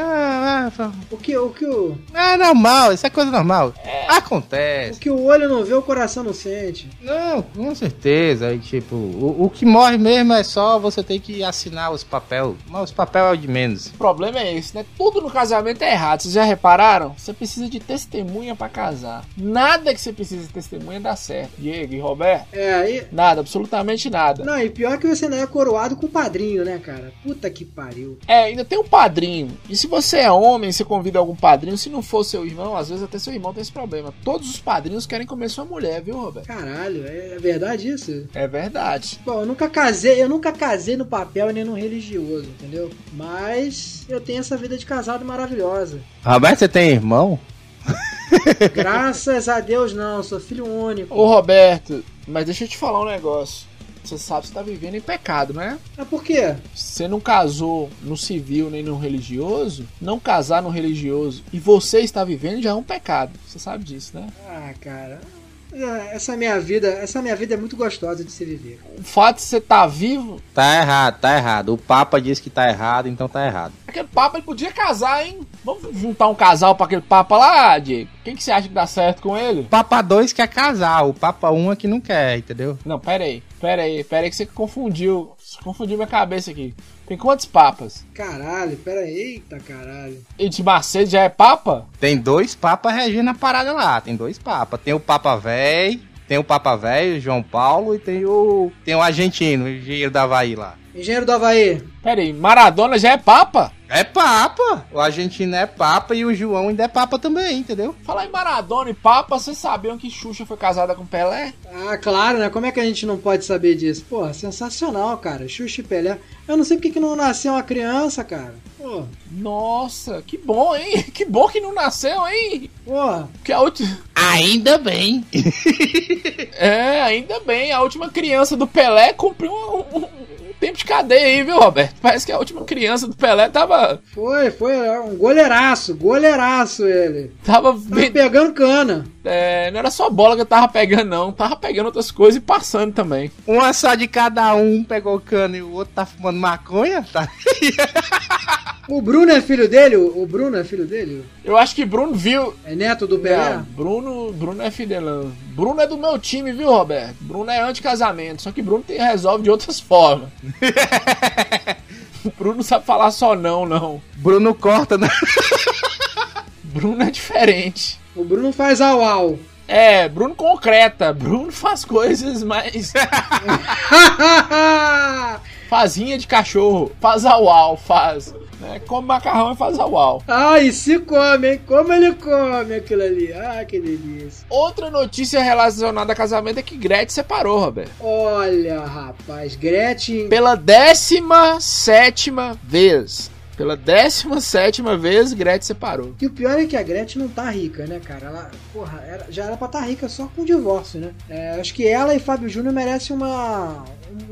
não, foi- O que o, que o, não é normal, isso é coisa normal. o Acontece. que o olho não vê, o coração não sente. Não, com certeza. Aí, tipo, o, o que morre mesmo é só você ter que assinar os papéis. Mas os papéis é o de menos. O problema é esse, né? Tudo no casamento é errado. Vocês já repararam? Você precisa de testemunha pra casar. Nada que você precisa de testemunha dá certo. Diego e Roberto. É, aí, Nada, absolutamente nada. Não, e pior que você ainda é coroado com o padrinho, né, cara? Puta que pariu. É, ainda tem um padrinho. E se você é homem, você convida algum padrinho, se não for seu irmão, às vezes até seu irmão tem esse problema. Todos os padrinhos querem comer sua mulher, viu, Roberto? Caralho, é é verdade isso? É verdade. Bom, eu nunca casei, eu nunca casei no papel e nem no religioso, entendeu? Mas eu tenho essa vida de casado maravilhosa. Roberto, você tem irmão? Graças a Deus não, sou filho único. Ô Roberto, mas deixa eu te falar um negócio. Você sabe que você tá vivendo em pecado, né? Mas por quê? Você não casou no civil nem no religioso, não casar no religioso e você está vivendo já é um pecado. Você sabe disso, né? Ah, cara. É, Essa minha vida, essa minha vida é muito gostosa de se viver. O fato de você estar vivo, Tá errado, tá errado. O Papa disse que tá errado, então tá errado. aquele papa ele podia casar, hein? Vamos juntar um casal pra aquele papa lá, Diego? Quem que você acha que dá certo com ele? O Papa 2 quer casar, o Papa 1 é que não quer, entendeu? Não, pera aí, pera aí, pera aí que você confundiu, você confundiu minha cabeça aqui. Tem quantos papas? Caralho, pera aí, eita caralho. E de Macedo já é papa? Tem dois papas regendo a parada lá, tem dois papas. Tem o Papa Velho, tem o Papa Velho, João Paulo, e tem o tem o argentino, o engenheiro da Havaí lá. Engenheiro do Havaí. Pera aí, Maradona já é papa? É papa! O argentino é papa e o João ainda é papa também, entendeu? Falar em Maradona e papa, vocês sabiam que Xuxa foi casada com Pelé? Ah, claro, né? Como é que a gente não pode saber disso? Pô, sensacional, cara. Xuxa e Pelé. Eu não sei porque que não nasceu uma criança, cara. Pô, Nossa, que bom, hein? Que bom que não nasceu, hein? pô. Que a última. Ainda bem! É, ainda bem, a última criança do Pelé cumpriu um, um- um tempo de cadeia aí, viu, Roberto? Parece que a última criança do Pelé tava. Foi, foi é um goleiraço, goleiraço ele. Tava bem. pegando cana. É, não era só bola que eu tava pegando, não. Tava pegando outras coisas e passando também. Uma só de cada um, pegou cano e o outro tá fumando maconha, tá? O Bruno é filho dele? O Bruno é filho dele? Eu acho que Bruno viu. É neto do Pelé? Não, Bruno, Bruno é fidelão. Bruno é do meu time, viu, Roberto? Bruno é anti-casamento, só que Bruno tem, resolve de outras formas. o Bruno sabe falar só não, não. Bruno corta, né? Bruno é diferente. O Bruno faz au au. É, Bruno concreta. Bruno faz coisas mais. Fazinha de cachorro. Faz au faz. Né? Come macarrão e faz au ah, e se come, hein? Como ele come aquilo ali. Ah, que delícia. Outra notícia relacionada a casamento é que Gretchen separou, Roberto. Olha, rapaz, Gretchen. Pela 17 vez. Pela 17 vez, Gretchen separou. E o pior é que a Gretchen não tá rica, né, cara? Ela, porra, já era pra estar tá rica só com o divórcio, né? É, acho que ela e Fábio Júnior merecem uma,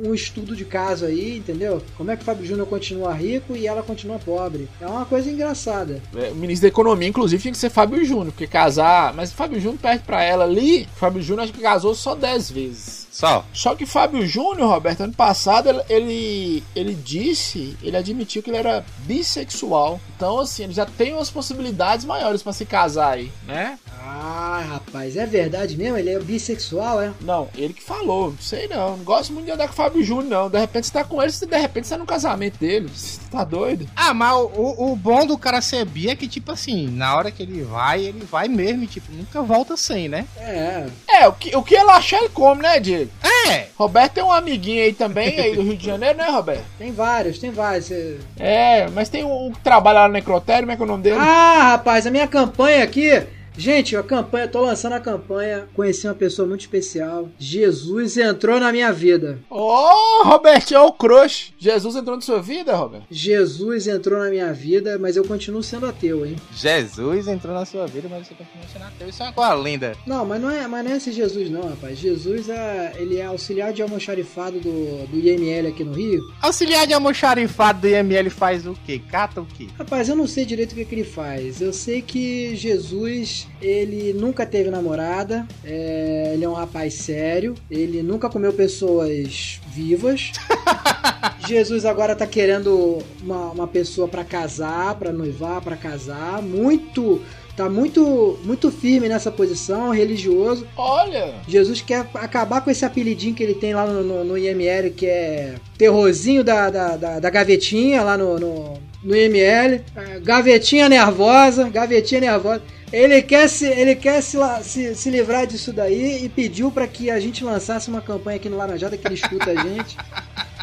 um estudo de caso aí, entendeu? Como é que o Fábio Júnior continua rico e ela continua pobre? É uma coisa engraçada. É, O ministro da Economia, inclusive, tinha que ser Fábio Júnior, porque casar. Mas Fábio Júnior perde pra ela ali. Fábio Júnior acho que casou só 10 vezes. Só. Só que Fábio Júnior, Roberto, ano passado, ele, ele, ele disse, ele admitiu que ele era bissexual. Então, assim, ele já tem umas possibilidades maiores pra se casar aí, né? Ah, rapaz, é verdade mesmo? Ele é bissexual, é? Não, ele que falou, não sei não. Não gosto muito de andar com o Fábio Júnior, não. De repente você tá com ele, você de repente você tá no casamento dele. Você tá doido? Ah, mas o, o- bom do cara ser bi é que, tipo assim, na hora que ele vai, ele vai mesmo, e, tipo, nunca volta sem, né? É. É, o que, o que ele achar, ele come, né, Diego? É! Roberto tem um amiguinho aí também, aí do Rio de Janeiro, né, Roberto? Tem vários, tem vários. É, mas tem um que trabalha necrotério, como é que é o nome dele? Ah, rapaz, a minha campanha aqui. Gente, a campanha, tô lançando a campanha. Conheci uma pessoa muito especial. Jesus entrou na minha vida. Ô, Roberto, é o crush. Jesus entrou na sua vida, Roberto? Jesus entrou na minha vida, mas eu continuo sendo ateu, hein? Jesus entrou na sua vida, mas você continua sendo ateu. Isso é uma coisa linda. Não, mas não é, mas não é esse Jesus não, rapaz. Jesus é, ele é auxiliar de almoxarifado do, do IML aqui no Rio. Auxiliar de almoxarifado do IML faz o quê? Cata o quê? Rapaz, eu não sei direito o que, que ele faz. Eu sei que Jesus, ele nunca teve namorada, é, ele é um rapaz sério, ele nunca comeu pessoas vivas. Jesus agora tá querendo uma, uma pessoa pra casar, pra noivar, pra casar. Muito. Tá muito, muito firme nessa posição, religioso. Olha, Jesus quer acabar com esse apelidinho que ele tem lá no, no, no IML, que é terrorzinho da, da, da, da gavetinha lá no, no, no IML. É, gavetinha nervosa, gavetinha nervosa. Ele quer, se, ele quer se, se, se livrar disso daí e pediu pra que a gente lançasse uma campanha aqui no Laranjada que ele escuta a gente.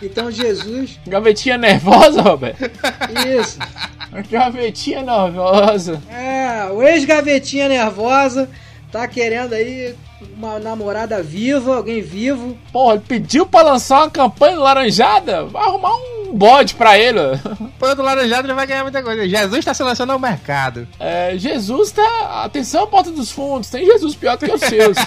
Então, Jesus, Gavetinha nervosa, Roberto? isso. Gavetinha nervosa. É, o ex-gavetinha nervosa tá querendo aí uma namorada viva, alguém vivo. Porra, ele pediu pra lançar uma campanha laranjada? Vai arrumar um bode pra ele. Põe do laranjado ele vai ganhar muita coisa. Jesus tá se lançando ao mercado. É, Jesus tá. Atenção, porta dos fundos. Tem Jesus pior do que os seus.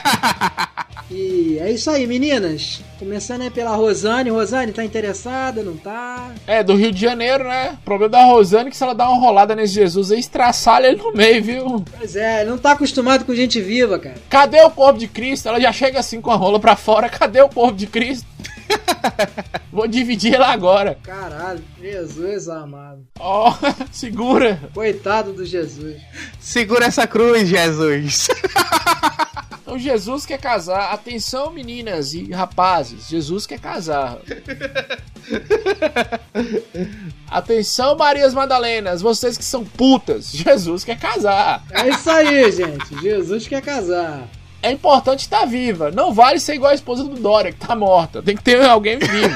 E é isso aí, meninas. Começando aí pela Rosane. Rosane, tá interessada? Não tá? É, do Rio de Janeiro, né? O problema da Rosane é que se ela dá uma rolada nesse Jesus aí, estraçalha ele no meio, viu? Pois é, não tá acostumado com gente viva, cara. Cadê o corpo de Cristo? Ela já chega assim com a rola pra fora. Cadê o corpo de Cristo? Vou dividir ela agora. Caralho, Jesus amado. Ó, segura. Coitado do Jesus. Segura essa cruz, Jesus. Então Jesus quer casar. Atenção, meninas e rapazes. Jesus quer casar. Atenção, Marias Madalenas. Vocês que são putas. Jesus quer casar. É isso aí, gente. Jesus quer casar. É importante estar viva. Não vale ser igual a esposa do Dória, que tá morta. Tem que ter alguém vivo.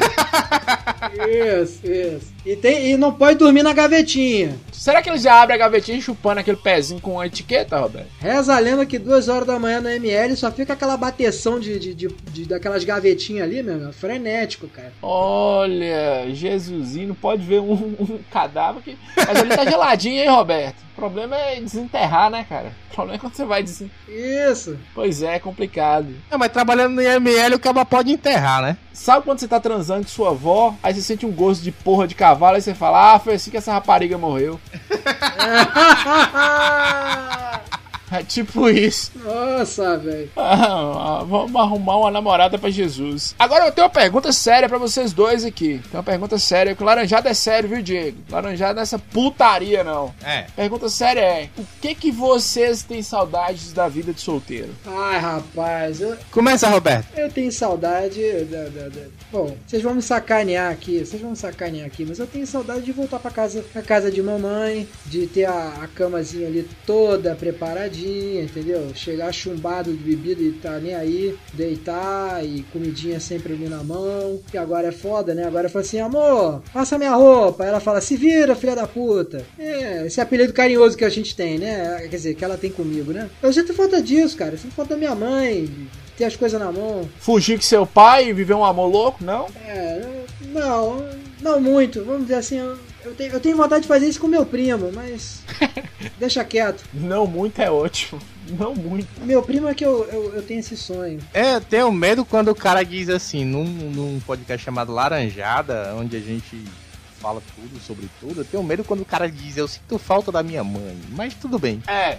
Isso, isso. E, tem, e não pode dormir na gavetinha. Será que ele já abre a gavetinha chupando aquele pezinho com a etiqueta, Roberto? Reza a lenda que duas horas da manhã no ML só fica aquela bateção de, de, de, de- daquelas gavetinhas ali, meu irmão. Frenético, cara. Olha, Jesusinho, pode ver um, um cadáver que. Mas ele tá geladinho, hein, Roberto? O problema é desenterrar, né, cara? O problema é quando você vai desen... Isso. Pois é, é complicado. Não, mas trabalhando no IML o caba pode enterrar, né? Sabe quando você tá transando com sua avó, aí você sente um gosto de porra de cavalo, aí você fala, ah, foi assim que essa rapariga morreu. É tipo isso. Nossa, velho. Ah, vamos arrumar uma namorada pra Jesus. Agora eu tenho uma pergunta séria pra vocês dois aqui. Tem uma pergunta séria, que o laranjado é sério, viu, Diego? Laranjado não é essa putaria, não. É. Pergunta séria é: o que que vocês têm saudades da vida de solteiro? Ai, rapaz, eu, Começa, Roberto. eu tenho saudade da, da- da- Bom, vocês vão me sacanear aqui, vocês vão me sacanear aqui, mas eu tenho saudade de voltar pra casa, pra casa de mamãe, de ter a, a camazinha ali toda preparadinha, entendeu? Chegar chumbado de bebida e tá nem aí, deitar e comidinha sempre ali na mão. E agora é foda, né? Agora eu falo assim, amor, passa minha roupa. Ela fala, se vira, filha da puta. É, esse apelido carinhoso que a gente tem, né? Quer dizer, que ela tem comigo, né? Eu sinto falta disso, cara. Eu sinto falta da minha mãe, ter as coisas na mão. Fugir com seu pai e viver um amor louco? Não? É, não, não muito. Vamos dizer assim, eu, tenho, eu tenho vontade de fazer isso com meu primo, mas deixa quieto. Não muito é ótimo. Não muito. Meu primo é que eu, eu, eu tenho esse sonho. É, eu tenho medo quando o cara diz assim, num, num podcast chamado Laranjada, onde a gente fala tudo sobre tudo, eu tenho medo quando o cara diz, eu sinto falta da minha mãe. Mas tudo bem. É.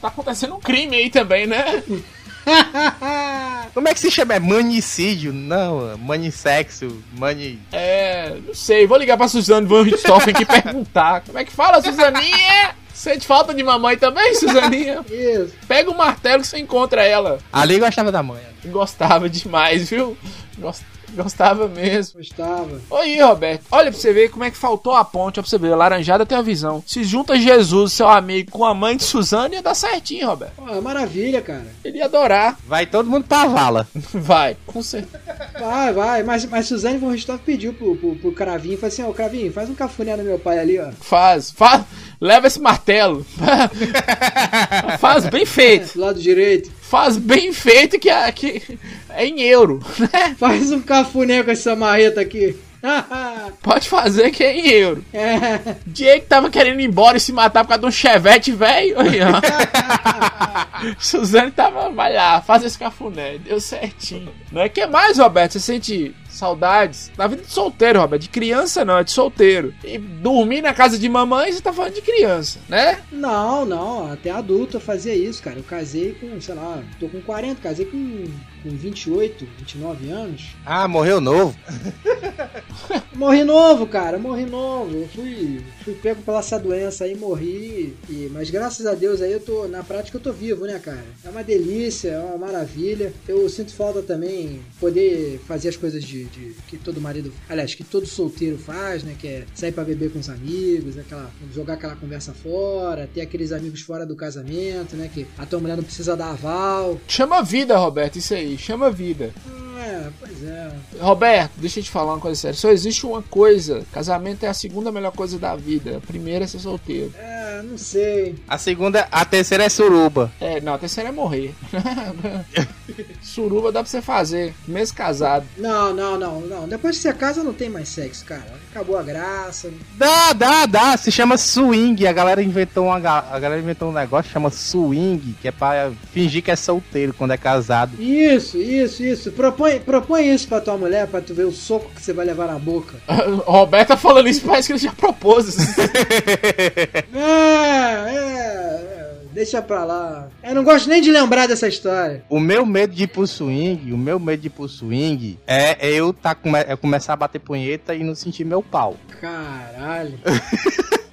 Tá acontecendo um crime aí também, né? Como é que se chama? É manicídio? Não, manissexo, mani... É. Não sei. Vou ligar pra Suzane Van Richthofen aqui perguntar. Como é que fala, Suzaninha? Sente falta de mamãe também, Suzaninha? Isso. Pega o martelo que você encontra ela. Ali gostava da mãe. Gostava demais, viu? Gos- Gostava mesmo. Gostava. Oi, Roberto. Olha pra você ver como é que faltou a ponte. Ó, pra você ver. A laranjada tem a visão. Se junta Jesus, seu amigo, com a mãe de Suzane, ia dar certinho, Roberto. Pô, maravilha, cara. Ele ia adorar. Vai todo mundo pra vala. Vai, com certeza. Vai, vai. Mas, mas Suzane von Richthofen pediu pro, pro, pro Cravinho, falou assim, ó, Cravinho, faz um cafuné no meu pai ali, ó. Faz, faz. Leva esse martelo. Faz bem feito. Do lado direito. Faz bem feito que é, que é em euro, né? Faz um cafuné com essa marreta aqui. Pode fazer que é em euro. é. Diego tava querendo ir embora e se matar por causa de um chevette velho. Suzane tava, vai lá, faz esse cafuné. Deu certinho. Não é que mais, Roberto? Você sente saudades da vida de solteiro, Roberto. De criança não, é de solteiro. E dormir na casa de mamãe, você tá falando de criança, né? Não, não, até adulto eu fazia isso, cara. Eu casei com, sei lá, tô com 40, casei com, com 28, 29 anos. Ah, morreu novo. Morri novo, cara, morri novo. Eu fui, fui pego pela essa doença aí, morri. E, mas graças a Deus aí eu tô, na prática eu tô vivo, né, cara? É uma delícia, é uma maravilha. Eu sinto falta também poder fazer as coisas de, de que todo marido, aliás, que todo solteiro faz, né? Que é sair pra beber com os amigos, aquela, jogar aquela conversa fora, ter aqueles amigos fora do casamento, né? Que a tua mulher não precisa dar aval. Chama vida, Roberto, isso aí, chama vida. É, pois é. Roberto, deixa eu te falar uma coisa séria. Só existe uma coisa: casamento é a segunda melhor coisa da vida. A primeira é ser solteiro. É, não sei. A segunda, a terceira é suruba. É, não, a terceira é morrer. Suruba dá pra você fazer, mesmo casado. Não, não, não, não. Depois que você casa não tem mais sexo, cara. Acabou a graça. Dá, dá, dá. Se chama swing. A galera inventou uma, a galera inventou um negócio que chama swing, que é pra fingir que é solteiro quando é casado. Isso, isso, isso. Propõe, propõe isso pra tua mulher, pra tu ver o soco que você vai levar na boca. Roberto tá falando isso, parece que ele já propôs. É, é, é. Deixa pra lá. Eu não gosto nem de lembrar dessa história. O meu medo de ir pro swing, o meu medo de ir pro swing é eu tá come- é começar a bater punheta e não sentir meu pau. Caralho.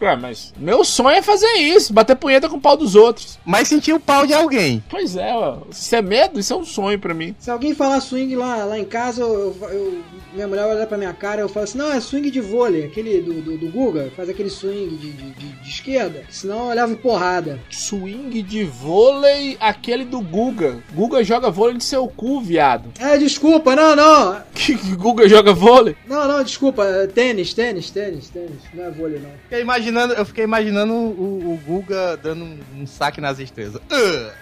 Ué, mas meu sonho é fazer isso, bater punheta com o pau dos outros. Mas sentir o pau de alguém. Pois é, ó. Se é medo, isso é um sonho pra mim. Se alguém falar swing lá, lá em casa, eu, eu- minha mulher olha pra minha cara e eu falo assim, não, é swing de vôlei, aquele do, do, do Guga, faz aquele swing de, de, de- de esquerda, senão eu levo porrada. Swing de vôlei, aquele do Guga. Guga joga vôlei de seu cu, viado. É, desculpa, não, não, Que, que Guga joga vôlei? não, não, desculpa, é tênis, tênis, tênis, tênis, não é vôlei não. Fiquei imaginando, eu fiquei imaginando o, o Guga dando um, um saque nas estrelas.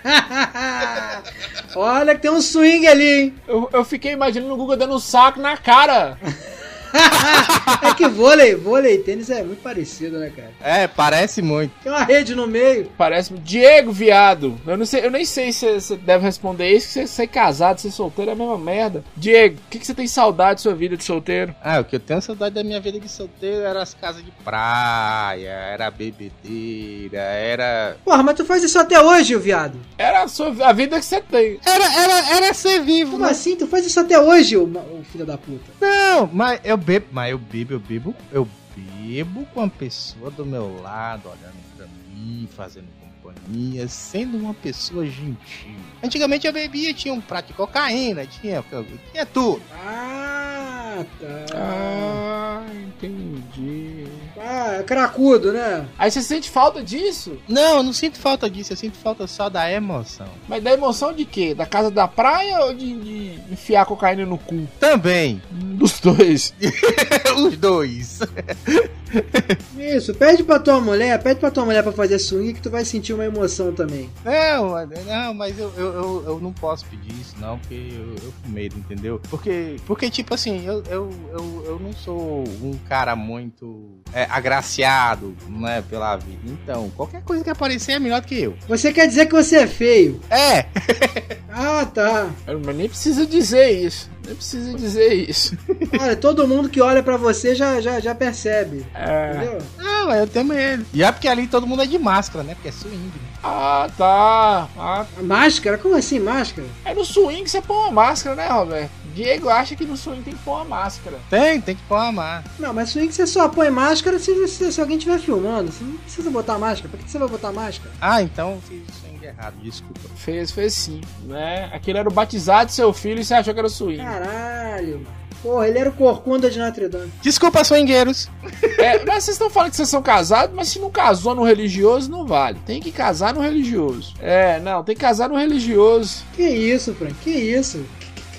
Ah! Olha que tem um swing ali, hein? Eu, eu fiquei imaginando o Guga dando um saco na cara. É que vôlei, vôlei e tênis é muito parecido, né, cara? É, parece muito. Tem uma rede no meio. Parece Diego, viado. Eu não sei, eu nem sei se você deve responder isso, que você ser casado, ser solteiro é a mesma merda. Diego, o que, que você tem saudade da sua vida de solteiro? Ah, o que eu tenho saudade da minha vida de solteiro era as casas de praia, era a bebedeira, era. Porra, mas tu faz isso até hoje, viado. Era a, sua, a vida que você tem. Era, era, era ser vivo, Como né? assim? Tu faz isso até hoje, ô, ô filho da puta. Não, mas eu bebo, mas eu bebo, eu bebo, eu bebo com a pessoa do meu lado, olhando pra mim, fazendo companhia, sendo uma pessoa gentil. Antigamente eu bebia, tinha um prato de cocaína, tinha, tinha tudo. Ah, tá. Ah, entendi. Ah, é cracudo, né? Aí você sente falta disso? Não, eu não sinto falta disso, eu sinto falta só da emoção. Mas da emoção de quê? Da casa da praia ou de, de enfiar cocaína no cu? Também, Dos dois. os dois. Isso, pede pra tua mulher, pede pra tua mulher pra fazer swing que tu vai sentir uma emoção também. Não, não, mas eu, eu, eu, eu não posso pedir isso, não, porque eu, eu fico medo, entendeu? Porque, porque tipo assim, eu, eu, eu, eu não sou um cara muito é, agraciado, né, pela vida. Então, qualquer coisa que aparecer é melhor do que eu. Você quer dizer que você é feio? É, Ah, tá. Mas nem precisa dizer isso. Nem precisa dizer isso. Olha, todo mundo que olha pra você já, já, já percebe. É. Entendeu? não, mas eu tenho medo. E é porque ali todo mundo é de máscara, né? Porque é swing. Né? Ah, tá. Ah, máscara? Como assim máscara? é no swing que você põe uma máscara, né, Roberto? Diego acha que no swing tem que pôr uma máscara. Tem, tem que pôr uma máscara. Não, mas swing você só põe máscara se, se, se alguém estiver filmando. Você não precisa botar máscara. Pra que você vai botar máscara? Ah, então fiz errado, desculpa. Fez, fez sim, né? Aquele era o batizado de seu filho e você achou que era swing. Caralho, mano. Porra, ele era o corcunda de Notre Dame. Desculpa, swingueiros. É, mas vocês estão falando que vocês são casados, mas se não casou no religioso, não vale. Tem que casar no religioso. É, não, tem que casar no religioso. Que isso, Frank? Que isso?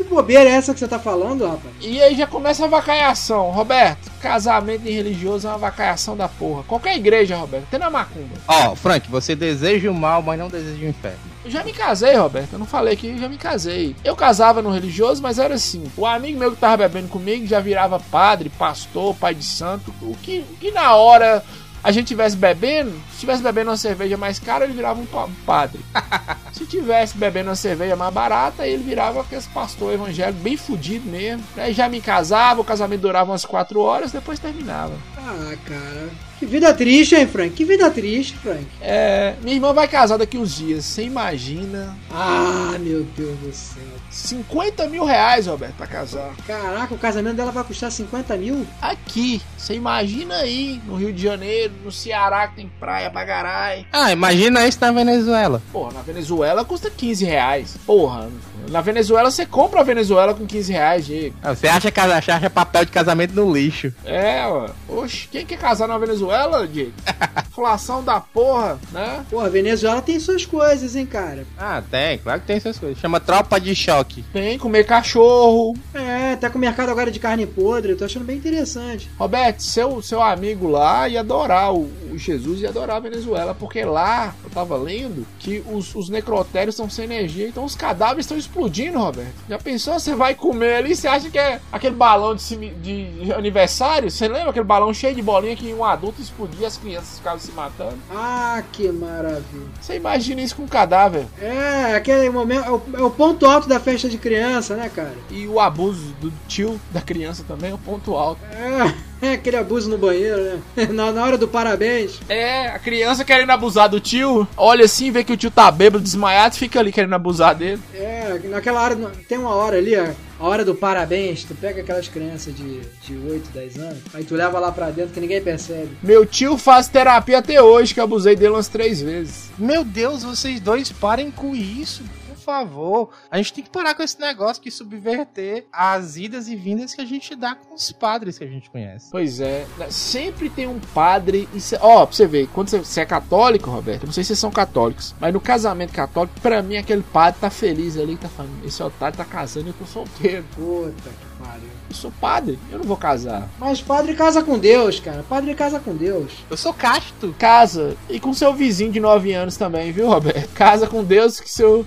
Que, bobeira é essa que você tá falando, rapaz? E aí já começa a vacaiação. Roberto, casamento em religioso é uma vacaiação da porra. Qualquer igreja, Roberto, até na macumba. Ó, Frank, você deseja o mal, mas não deseja o inferno. Eu já me casei, Roberto. Eu não falei que eu já me casei. Eu casava no religioso, mas era assim. O amigo meu que tava bebendo comigo já virava padre, pastor, pai de santo. O que, o que na hora a gente tivesse bebendo, se tivesse bebendo uma cerveja mais cara, ele virava um um padre. se tivesse bebendo uma cerveja mais barata, ele virava aquele pastor evangélico bem fudido mesmo. Aí já me casava, o casamento durava umas quatro horas, depois terminava. Ah, cara. Que vida triste, hein, Frank? Que vida triste, Frank. É, minha irmã vai casar daqui uns dias. Você imagina? Ah, meu Deus do céu. 50 mil reais, Roberto, pra casar. Caraca, o casamento dela vai custar 50 mil? Aqui, você imagina aí, no Rio de Janeiro, no Ceará, que tem praia pra caralho. Ah, imagina isso na Venezuela. Porra, na Venezuela custa 15 reais. Porra, na Venezuela você compra a Venezuela com 15 reais, Diego. Ah, Você acha que acha papel de casamento no lixo. É, ó. Oxe, quem quer casar na Venezuela, Diego? Inflação da porra, né? Pô, a Venezuela tem suas coisas, hein, cara. Ah, tem, claro que tem essas coisas. Chama tropa de choque. Tem comer cachorro. É, tá com o mercado agora de carne podre, eu tô achando bem interessante. Roberto, seu, seu amigo lá ia adorar, o, o Jesus ia adorar a Venezuela, porque lá, eu tava lendo, que os, os necrotérios estão sem energia, então os cadáveres estão explodindo, Roberto. Já pensou? Você vai comer ali, você acha que é aquele balão de, de aniversário? Você lembra aquele balão cheio de bolinha que um adulto explodia e as crianças ficavam se matando? Ah, que maravilha. Você imagina isso com um cadáver. É, aquele momento, é o, é o ponto alto da festa de criança, né, cara? E o abuso do tio da criança também é um ponto alto. É, é aquele abuso no banheiro, né? Na, na hora do parabéns. É, a criança querendo abusar do tio, olha assim, vê que o tio tá bêbado, desmaiado, fica ali querendo abusar dele. É, naquela hora, tem uma hora ali, ó, a hora do parabéns, tu pega aquelas crianças de, de 8, 10 anos, aí tu leva lá pra dentro que ninguém percebe. Meu tio faz terapia até hoje, que eu abusei dele umas três vezes. Meu Deus, vocês dois parem com isso, favor. A gente tem que parar com esse negócio de subverter as idas e vindas que a gente dá com os padres que a gente conhece. Pois é, né, sempre tem um padre. e cê- Ó, pra você ver, quando você, você é católico, Roberto, eu não sei se vocês são católicos, mas no casamento católico, pra mim, aquele padre tá feliz ali, tá falando, esse otário tá casando e eu tô solteiro. Puta que pariu. Eu sou padre, eu não vou casar. Mas padre casa com Deus, cara. Padre casa com Deus. Eu sou casto. Casa e com seu vizinho de 9 anos também, viu, Roberto? Casa com Deus que seu.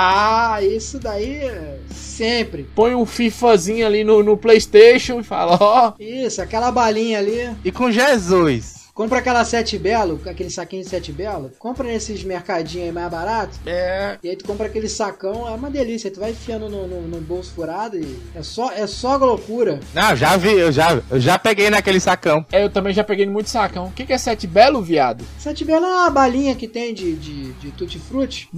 Ah, isso daí é sempre. Põe um FIFAzinho ali no, no PlayStation e fala: Ó, Isso, aquela balinha ali. E com Jesus. Compra aquela sete belo, aquele saquinho de sete belo. Compra nesses mercadinhos aí mais barato. é. E aí tu compra aquele sacão, é uma delícia. Tu vai enfiando no, no- no bolso furado e é só, é só loucura. Não, já vi, eu já, eu já peguei naquele sacão. É, eu também já peguei muito sacão. O que, que é sete belo, viado? Sete belo é uma balinha que tem de, de, de tutti-frutti.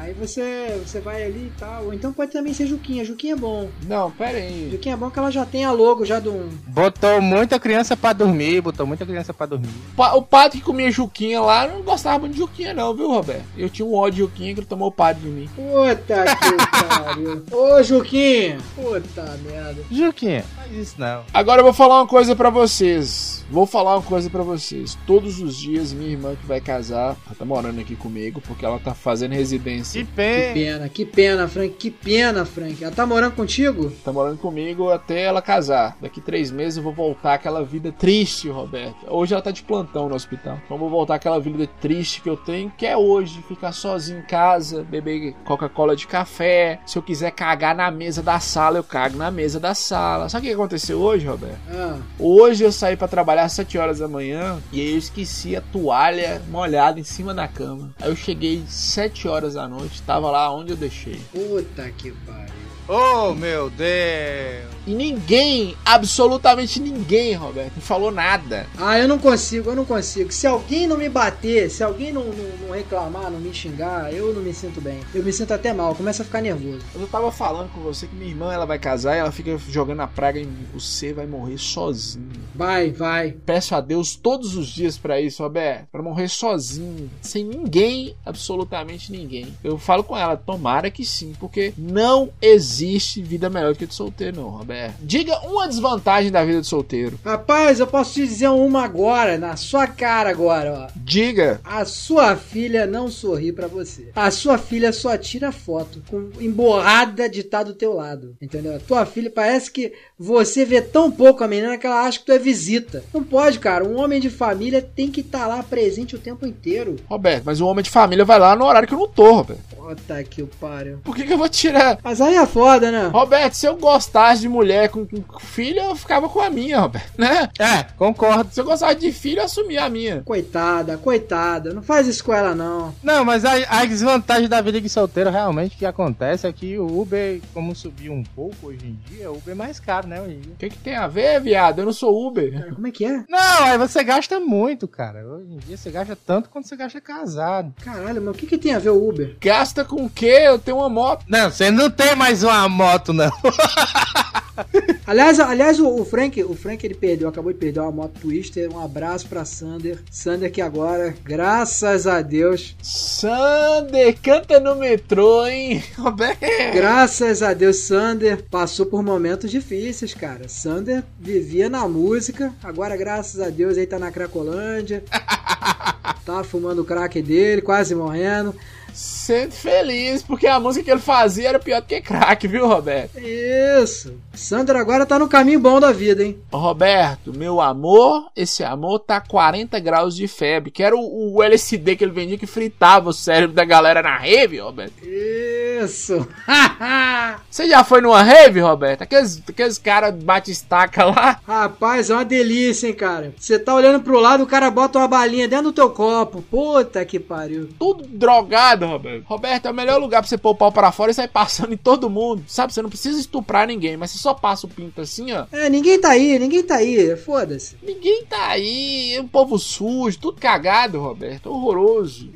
Aí você, você vai ali e tal. Ou então pode também ser Juquinha. Juquinha é bom. Não, pera aí. Juquinha é bom que ela já tem a logo já de um. Botou muita criança pra dormir, botou muita criança pra dormir. O padre que comia Juquinha lá não gostava muito de Juquinha, não, viu, Roberto? Eu tinha um ódio de Juquinha que ele tomou o padre de mim. Puta que pariu. Ô Juquinha! Puta merda. Juquinha, faz isso não. Agora eu vou falar uma coisa pra vocês. Vou falar uma coisa pra vocês. Todos os dias, minha irmã que vai casar, ela tá morando aqui comigo porque ela tá fazendo residência. Que Que pena. pena, que pena, Frank. Que pena, Frank. Ela tá morando contigo? Tá morando comigo até ela casar. Daqui três meses eu vou voltar àquela vida triste, Roberto. Hoje ela tá de plantão no hospital. Então eu vou voltar àquela vida triste que eu tenho, que é hoje, ficar sozinho em casa, beber Coca-Cola de café. Se eu quiser cagar na mesa da sala, eu cago na mesa da sala. Sabe o que aconteceu hoje, Roberto? Ah, Hoje eu saí pra trabalhar às 7 horas da manhã e aí eu esqueci a toalha molhada em cima da cama. Aí eu cheguei 7 horas da noite, tava lá onde eu deixei. puta que pariu. Oh, meu Deus. E ninguém, absolutamente ninguém, Roberto, me falou nada. Ah, eu não consigo, eu não consigo. Se alguém não me bater, se alguém não, não, não reclamar, não me xingar, eu não me sinto bem. Eu me sinto até mal, começo a ficar nervoso. Eu tava falando com você que minha irmã ela vai casar e ela fica jogando a praga em mim. Você vai morrer sozinho. Vai, vai. Peço a Deus todos os dias pra isso, Roberto. Pra morrer sozinho. Sem ninguém, absolutamente ninguém. Eu falo com ela, tomara que sim, porque não existe vida melhor do que de solteiro, não, Roberto. Diga uma desvantagem da vida de solteiro. Rapaz, eu posso te dizer uma agora, na sua cara agora, ó. Diga. A sua filha não sorri pra você. A sua filha só tira foto com emborrada de estar do teu lado. Entendeu? A tua filha parece que você vê tão pouco a menina que ela acha que tu é visita. Não pode, cara. Um homem de família tem que estar lá presente o tempo inteiro. Roberto, mas o homem de família vai lá no horário que eu não tô, Roberto. Puta que pariu. Por que, que eu vou tirar? Mas aí é foda, né? Roberto, se eu gostasse de mulher com, com filho, eu ficava com a minha, Roberto, né? É, concordo. Se eu gostasse de filho, eu assumia a minha. Coitada, coitada. Não faz isso com ela, não. Não, mas a, a desvantagem da vida de solteiro realmente que acontece é que o Uber, como subiu um pouco hoje em dia, o Uber é mais caro, né, hoje em dia. O que, que tem a ver, viado? Eu não sou Uber. Como é que é? Não, aí você gasta muito, cara. Hoje em dia você gasta tanto quanto você gasta casado. Caralho, mas o que, que tem a ver o Uber? Gasta com o quê? Eu tenho uma moto. Não, você não tem mais uma moto, não. Aliás, aliás o, o Frank, o Frank ele perdeu, acabou de perder uma moto Twister. Um abraço pra Sander. Sander que agora, graças a Deus, Sander, canta no metrô, hein? Graças a Deus, Sander passou por momentos difíceis, cara. Sander vivia na música, agora graças a Deus aí tá na Cracolândia. tá fumando o crack dele, quase morrendo. Sendo feliz, porque a música que ele fazia era pior do que crack, viu, Roberto? Isso. Sander agora tá no caminho bom da vida, hein? Roberto, meu amor, esse amor tá 40 graus de febre. Que era o, o LSD que ele vendia que fritava o cérebro da galera na rave, Roberto. Isso. Você já foi numa rave, Roberto? Aqueles, aqueles caras bate-estaca lá. Rapaz, é uma delícia, hein, cara. Você tá olhando pro lado, o cara bota uma balinha dentro do teu copo. Puta que pariu. Tudo drogado, Roberto. Roberto, é o melhor lugar pra você pôr o pau pra fora e sair passando em todo mundo. Sabe, você não precisa estuprar ninguém, mas você só passa o pinto assim, ó. É, ninguém tá aí, ninguém tá aí. Foda-se. Ninguém tá aí, é um povo sujo, tudo cagado, Roberto. Horroroso.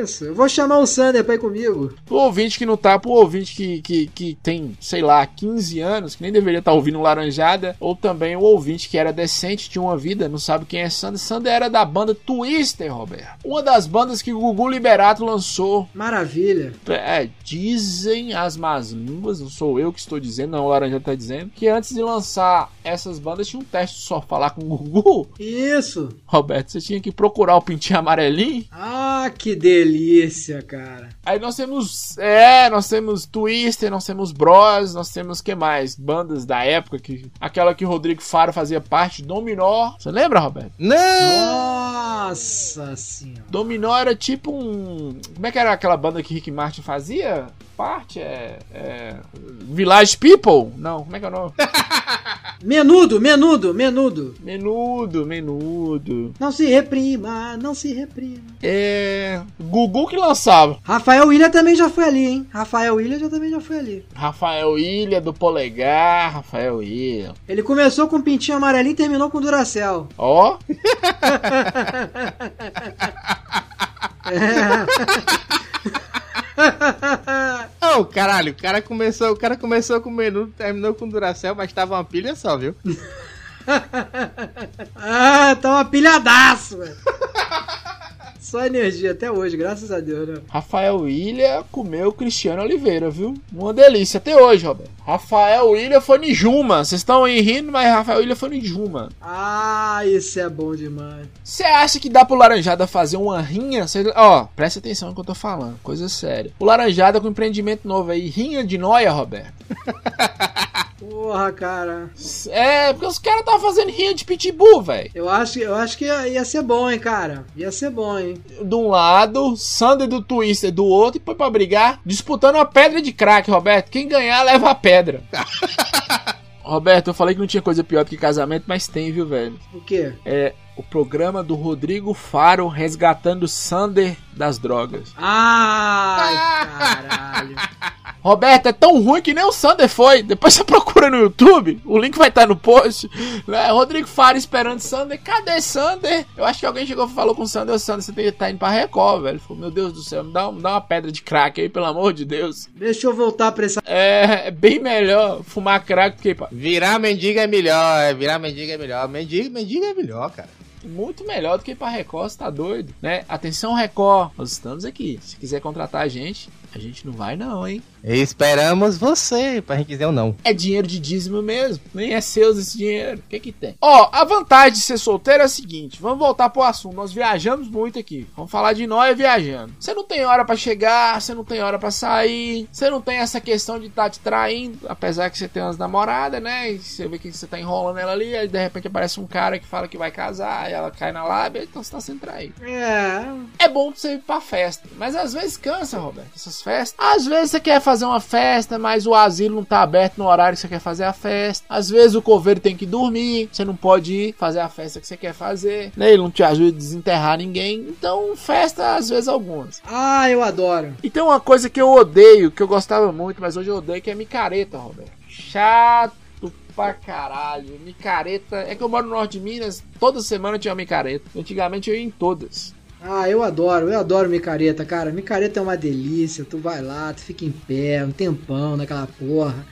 Isso. Eu vou chamar o Sander pra ir comigo. O ouvinte que não tá, pro ouvinte que, que, que tem, sei lá, 15 anos, que nem deveria estar ouvindo Laranjada, ou também o ouvinte que era decente, tinha uma vida, não sabe quem é Sander. Sander era da banda Twister, Roberto. Uma das bandas que o Gugu Liberato lançou. Maravilha. É, dizem as más línguas, não sou eu que estou dizendo, não, o Laranjada tá dizendo, que antes de lançar essas bandas tinha um teste só falar com o Gugu. Isso. Roberto, você tinha que procurar o pintinho amarelinho. Ah, que delícia, cara. Aí nós temos. É, nós temos Twister, nós temos Bros, nós temos que mais? Bandas da época que. Aquela que o Rodrigo Faro fazia parte, Dominó. Você lembra, Roberto? Não! Nossa senhora. Dominó era tipo um. Como é que era aquela banda que Rick Martin fazia? Parte é. é Village People? Não, como é que é o nome? Menudo, menudo, menudo. menudo, menudo. Não se reprima, não se reprima. É. Gugu que lançava. Rafael William também já foi ali, hein? Rafael William já também já foi ali. Rafael Ilha do Polegar, Rafael Ilha. Ele começou com pintinho amarelinho e terminou com Duracel. Ó, Não, caralho, o cara começou, o cara começou com menudo, terminou com Duracell, mas tava uma pilha só, viu? ah, tá uma pilhadaço, velho. Só energia até hoje, graças a Deus, né? Rafael Ilha comeu Cristiano Oliveira, viu? Uma delícia até hoje, Roberto. Rafael Ilha foi em Juma. Vocês estão aí rindo, mas Rafael Ilha foi em Juma. Ah, isso é bom demais. Você acha que dá pro Laranjada fazer uma rinha? Cê- Ó, presta atenção no que eu tô falando, coisa séria. O Laranjada com empreendimento novo aí, rinha de noia, Roberto. Porra, cara. É, porque os caras estavam fazendo rinha de pitbull, velho. Eu acho, eu acho que ia, ia ser bom, hein, cara. Ia ser bom, hein. De um lado, Sander do Twister do outro e foi pra brigar, disputando uma pedra de crack, Roberto. Quem ganhar leva a pedra. Roberto, eu falei que não tinha coisa pior do que casamento, mas tem, viu, velho? O quê? É o programa do Rodrigo Faro resgatando Sander das drogas. Ai, caralho. Roberto, é tão ruim que nem o Sander foi. Depois você procura no YouTube, o link vai estar no post. Né? Rodrigo Faro esperando Sander. Cadê Sander? Eu acho que alguém chegou e falou com o Sander: Ô Sander, você tem que estar indo pra Record, velho. Falou, meu Deus do céu, me dá, me dá uma pedra de crack aí, pelo amor de Deus. Deixa eu voltar pra essa. É, é bem melhor fumar crack do que. Virar mendiga é melhor, é, virar mendiga é melhor. Mendiga, mendiga é melhor, cara. Muito melhor do que ir pra Record, você tá doido, né? Atenção, Record, nós estamos aqui. Se quiser contratar a gente, a gente não vai, não, hein? Esperamos você, pra gente dizer ou não. É dinheiro de dízimo mesmo. Nem é seu esse dinheiro. O que que tem? Ó, a vantagem de ser solteiro é a seguinte. Vamos voltar pro assunto. Nós viajamos muito aqui. Vamos falar de nós viajando. Você não tem hora pra chegar, você não tem hora pra sair, você não tem essa questão de estar te traindo, apesar que você tem umas namoradas, né? E você vê que você tá enrolando ela ali, aí de repente aparece um cara que fala que vai casar, e ela cai na lábia, então você tá sendo traído. É. É bom pra você ir pra festa, mas às vezes cansa, Roberto. Essas as festas. Às vezes você quer fazer uma festa, mas o asilo não tá aberto no horário que você quer fazer a festa. Às vezes o coveiro tem que dormir, você não pode ir fazer a festa que você quer fazer. Né? Ele não te ajuda a desenterrar ninguém. Então, festa às vezes algumas. Ah, eu adoro. E tem uma coisa que eu odeio, que eu gostava muito, mas hoje eu odeio, que é micareta, Roberto. Chato pra caralho. Micareta. É que eu moro no norte de Minas, toda semana tinha uma micareta. Antigamente eu ia em todas. Ah, eu adoro, eu adoro micareta, cara. Micareta é uma delícia. Tu vai lá, tu fica em pé, um tempão naquela porra.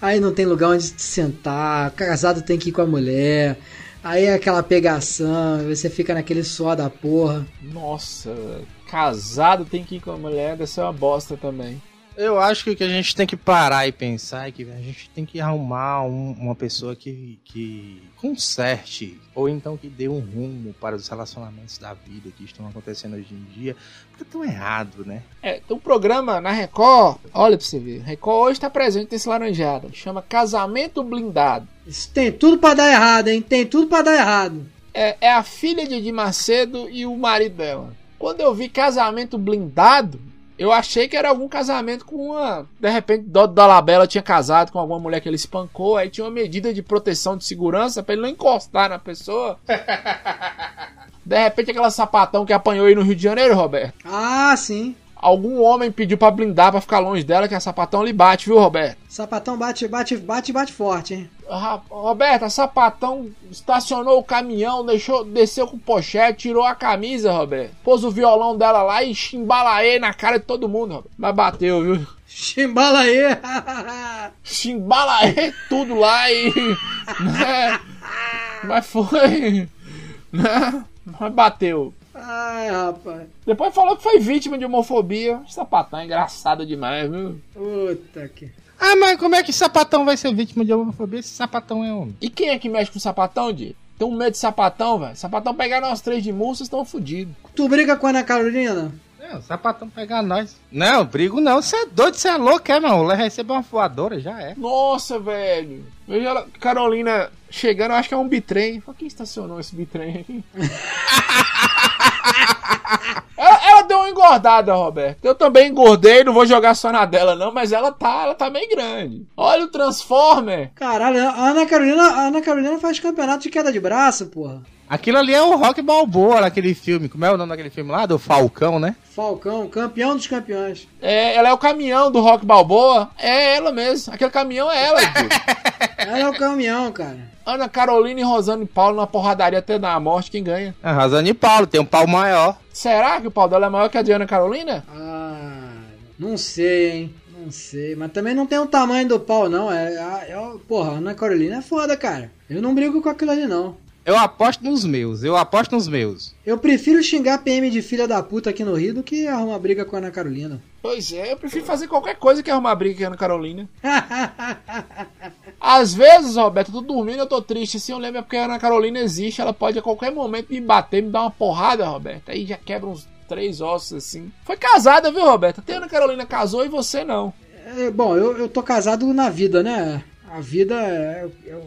Aí não tem lugar onde te sentar. Casado tem que ir com a mulher. Aí é aquela pegação, você fica naquele suor da porra. Nossa, casado tem que ir com a mulher, deve ser uma bosta também. Eu acho que o que a gente tem que parar e pensar é que a gente tem que arrumar um- uma pessoa que, que conserte, ou então que dê um rumo para os relacionamentos da vida que estão acontecendo hoje em dia, porque tão errado, né? É, tem um programa na Record, olha pra você ver, Record hoje tá presente nesse laranjada, chama Casamento Blindado. Isso tem tudo pra dar errado, hein? Tem tudo pra dar errado. É, é a filha de Edir Macedo e o marido dela. Quando eu vi Casamento Blindado, eu achei que era algum casamento com uma. De repente, Dodo da Labela tinha casado com alguma mulher que ele espancou, aí tinha uma medida de proteção de segurança pra ele não encostar na pessoa. De repente, aquela sapatão que apanhou aí no Rio de Janeiro, Roberto. Ah, sim. Algum homem pediu pra blindar pra ficar longe dela, que a sapatão lhe bate, viu, Roberto? Sapatão bate, bate, bate, bate forte, hein? Ra- Roberto, a sapatão estacionou o caminhão, deixou, desceu com pochete, tirou a camisa, Roberto. Pôs o violão dela lá e chimbalaê na cara de todo mundo, Roberto. Mas bateu, viu? Chimbala aí. Chimbalaê tudo lá e. né? Mas foi. Né? Mas bateu. Ai, rapaz. Depois falou que foi vítima de homofobia. Sapatão é engraçado demais, viu? Puta que. Ah, mas como é que sapatão vai ser vítima de homofobia se sapatão é homem? E quem é que mexe com sapatão, Di? Tem um medo de sapatão, velho. Sapatão pegar nós três de mursa, vocês estão fodidos. Tu briga com a Ana Carolina? Não, sapatão pegar nós. Não, brigo não. Você é doido, você é louco, é, mano? Vai receber uma voadora, já é. Nossa, velho. Veja ela, Carolina chegando, eu acho que é um bitrem. Quem estacionou esse bitrem aqui? ela, ela deu uma engordada, Roberto. Eu também engordei, não vou jogar só na dela, não, mas ela tá, ela tá meio grande. Olha o Transformer. Caralho, a Ana Carolina, a Ana Carolina faz campeonato de queda de braço, porra. Aquilo ali é o Rock Balboa naquele filme. Como é o nome daquele filme lá? Do Falcão, né? Falcão, campeão dos campeões. É, ela é o caminhão do Rock Balboa. É ela mesmo. Aquele caminhão é ela. Ela é o caminhão, cara. Ana Carolina e Rosane Paulo na porradaria até dar a morte, quem ganha? A Rosane Paulo tem um pau maior. Será que o pau dela é maior que a de Ana Carolina? Ah, não sei, hein. Não sei. Mas também não tem o tamanho do pau, não. É, é, é- porra, a Ana Carolina é foda, cara. Eu não brigo com aquilo ali, não. Eu aposto nos meus, eu aposto nos meus. Eu prefiro xingar PM de filha da puta aqui no Rio do que arrumar briga com a Ana Carolina. Pois é, eu prefiro fazer qualquer coisa que arrumar briga com a Ana Carolina. Às vezes, Roberto, eu tô dormindo, eu tô triste. Assim, eu lembro é porque a Ana Carolina existe, ela pode a qualquer momento me bater, me dar uma porrada, Roberto. Aí já quebra uns três ossos assim. Foi casada, viu, Roberto? Até a Ana Carolina casou e você não. É, bom, eu, eu tô casado na vida, né? A vida é, é,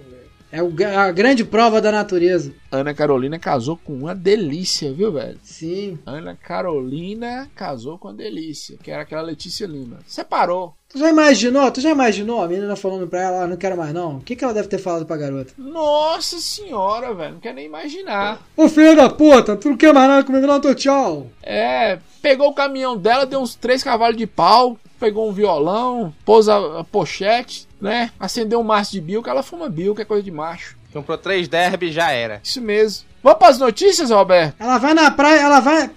é a grande prova da natureza. Ana Carolina casou com uma delícia, viu, velho? Sim. Ana Carolina casou com a delícia, que era aquela Letícia Lima. Separou. Tu já imaginou? Tu já imaginou a menina falando pra ela, ah, não quero mais não? O que, que ela deve ter falado pra garota? Nossa senhora, velho. Não quer nem imaginar. Ô filho da puta, tu não quer mais nada comigo não, tô tchau. É, pegou o caminhão dela, deu uns três cavalos de pau, pegou um violão, pôs a, a pochete, né? Acendeu um maço de bil, que ela fuma bil, que é coisa de macho. Comprou três derby já era. Isso mesmo. Vamos pras notícias, Roberto? Ela vai na praia, ela vai.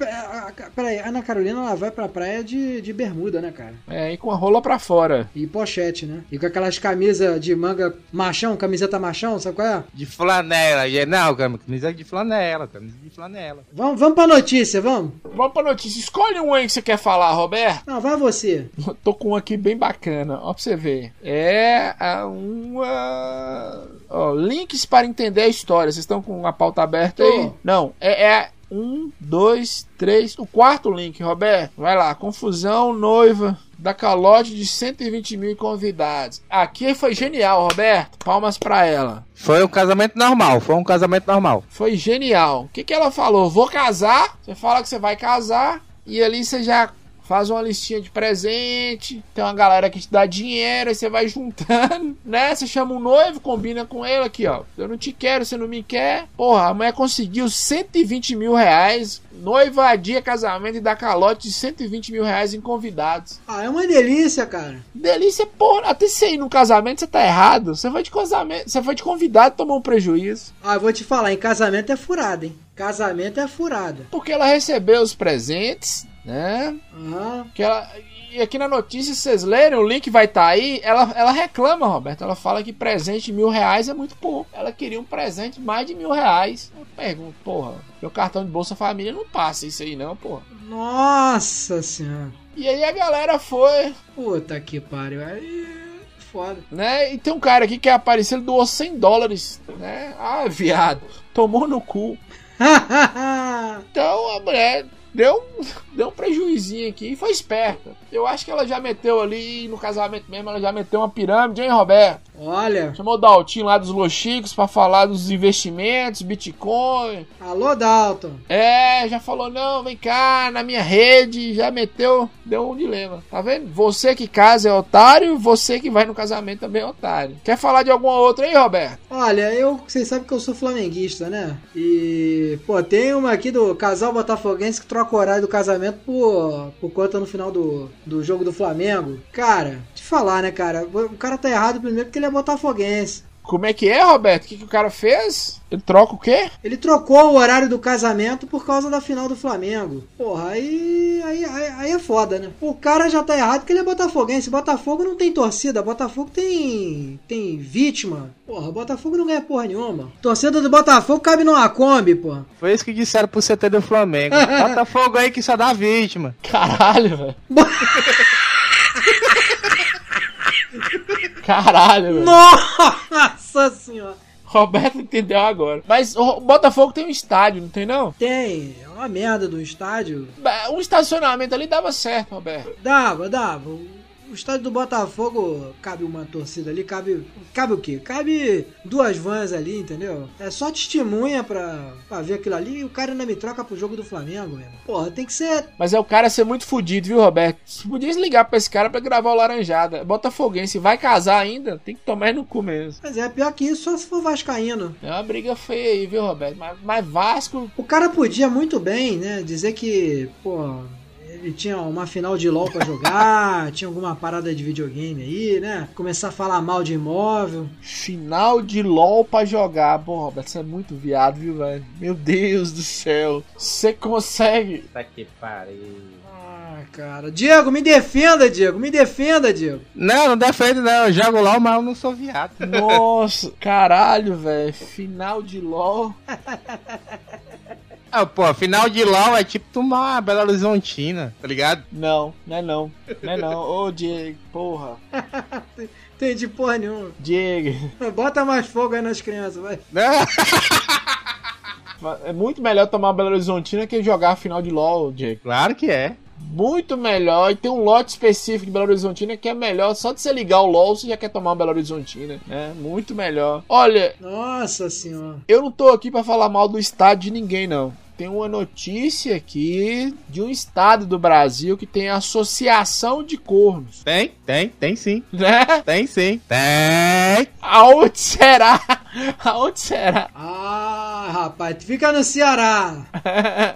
Peraí, a Ana Carolina ela vai pra praia de, de bermuda, né, cara? É, e com a rola pra fora. E pochete, né? E com aquelas camisas de manga machão, camiseta machão, sabe qual é? De flanela. e- Não, camisa de flanela, camisa de flanela. Vamos, vamos pra notícia, vamos? Vamos pra notícia. Escolhe um aí que você quer falar, Roberto. Não, vai você. Eu Tô com um aqui bem bacana, ó pra você ver. É a uma. Ó, links para entender a história. Vocês estão com a pauta aberta aí? Tô. Não, é, é um, dois, três. O quarto link, Roberto. Vai lá. Confusão, noiva da calote de 120 mil convidados. Aqui foi genial, Roberto. Palmas pra ela. Foi um casamento normal, foi um casamento normal. Foi genial. O que, que ela falou? Vou casar. Você fala que você vai casar. E ali você já faz uma listinha de presente, tem uma galera que te dá dinheiro, aí você vai juntando, né? Você chama um noivo, combina com ele aqui, ó. Eu não te quero, você não me quer. Porra, a mulher conseguiu 120 mil reais. Noiva adia casamento e dá calote de 120 mil reais em convidados. Ah, é uma delícia, cara. Delícia, porra. Até você ir no casamento, você tá errado. Você foi de casamento, você foi de convidado, tomou um prejuízo. Ah, eu vou te falar, em casamento é furada, hein? Casamento é furada. Porque ela recebeu os presentes, né? Aham. Que ela, e aqui na notícia, se vocês lerem, o link vai estar aí. Ela, ela reclama, Roberto. Ela fala que presente de mil reais é muito pouco. Ela queria um presente de mais de mil reais. Eu pergunto, porra, meu cartão de Bolsa Família não passa isso aí, não, porra. Nossa senhora. E aí a galera foi, Puta que pariu. Aí foda. né? E tem um cara aqui que é apareceu, ele doou 100 dólares, né? Ah, viado, tomou no cu. Então a mulher deu, deu um prejuizinho aqui e foi esperta. Eu acho que ela já meteu ali no casamento mesmo, ela já meteu uma pirâmide, hein, Roberto? Olha. Chamou o Daltinho lá dos Lochicos pra falar dos investimentos, Bitcoin. Alô, Dalton. É, já falou, não, vem cá, na minha rede, já meteu, deu um dilema. Tá vendo? Você que casa é otário, você que vai no casamento também é otário. Quer falar de alguma outra aí, Roberto? Olha, eu, vocês sabem que eu sou flamenguista, né? E, pô, tem uma aqui do casal botafoguense que troca o horário do casamento por, por conta no final do, do jogo do Flamengo. Cara, te falar, né, cara? O cara tá errado primeiro porque ele é botafoguense. Como é que é, Roberto? O que, que o cara fez? Ele troca o quê? Ele trocou o horário do casamento por causa da final do Flamengo. Porra, aí, aí, aí, aí é foda, né? O cara já tá errado porque ele é botafoguense. Botafogo não tem torcida, Botafogo tem tem vítima. Porra, Botafogo não ganha porra nenhuma. Torcida do Botafogo cabe numa Kombi, porra. Foi isso que disseram pro CT do Flamengo. Bota fogo aí que só dá vítima. Caralho, velho. Caralho, velho. Nossa senhora. Roberto entendeu agora. Mas o Botafogo tem um estádio, não tem não? Tem, é uma merda do estádio. Um estacionamento ali dava certo, Roberto. Dava, dava. O estádio do Botafogo cabe uma torcida ali, cabe. Cabe o quê? Cabe duas vans ali, entendeu? É só testemunha pra, pra ver aquilo ali e o cara ainda me troca pro jogo do Flamengo, mesmo. Porra, tem que ser. Mas é o cara ser muito fudido, viu, Roberto? Você podia ligar pra esse cara pra gravar o Laranjada. Botafoguense, vai casar ainda? Tem que tomar no cu mesmo. Mas é pior que isso, só se for Vascaíno. É uma briga feia aí, viu, Roberto? Mas, mas Vasco. O cara podia muito bem, né? Dizer que, pô, ele tinha uma final de LOL pra jogar, tinha alguma parada de videogame aí, né? Começar a falar mal de imóvel. Final de LOL pra jogar. Pô, Roberto, você é muito viado, viu, velho? Meu Deus do céu. Você consegue. Tá que pariu. Ah, cara. Diego, me defenda, Diego. Me defenda, Diego. Não, não defende não. Eu jogo LOL, mas eu não sou viado. Nossa, caralho, velho. Final de LOL. Ah, pô, final de LOL é tipo tomar uma Bela Horizontina, tá ligado? Não, não é não. Não é não. Ô, Diego, porra. Entendi porra nenhuma. Diego. Bota mais fogo aí nas crianças, vai. É muito melhor tomar uma Belo Horizontina que jogar a final de LOL, Diego. claro que é. Muito melhor. E tem um lote específico de Belo Horizontina que é melhor. Só de você ligar o LOL, você já quer tomar uma Belo Horizontina. É muito melhor. Olha, Nossa senhora. eu não tô aqui pra falar mal do estado de ninguém, não. Tem uma notícia aqui de um estado do Brasil que tem associação de cornos, Tem, tem, tem sim. né? Tem sim. Tem. Aonde será? Aonde será? Ah, rapaz, tu fica no Ceará.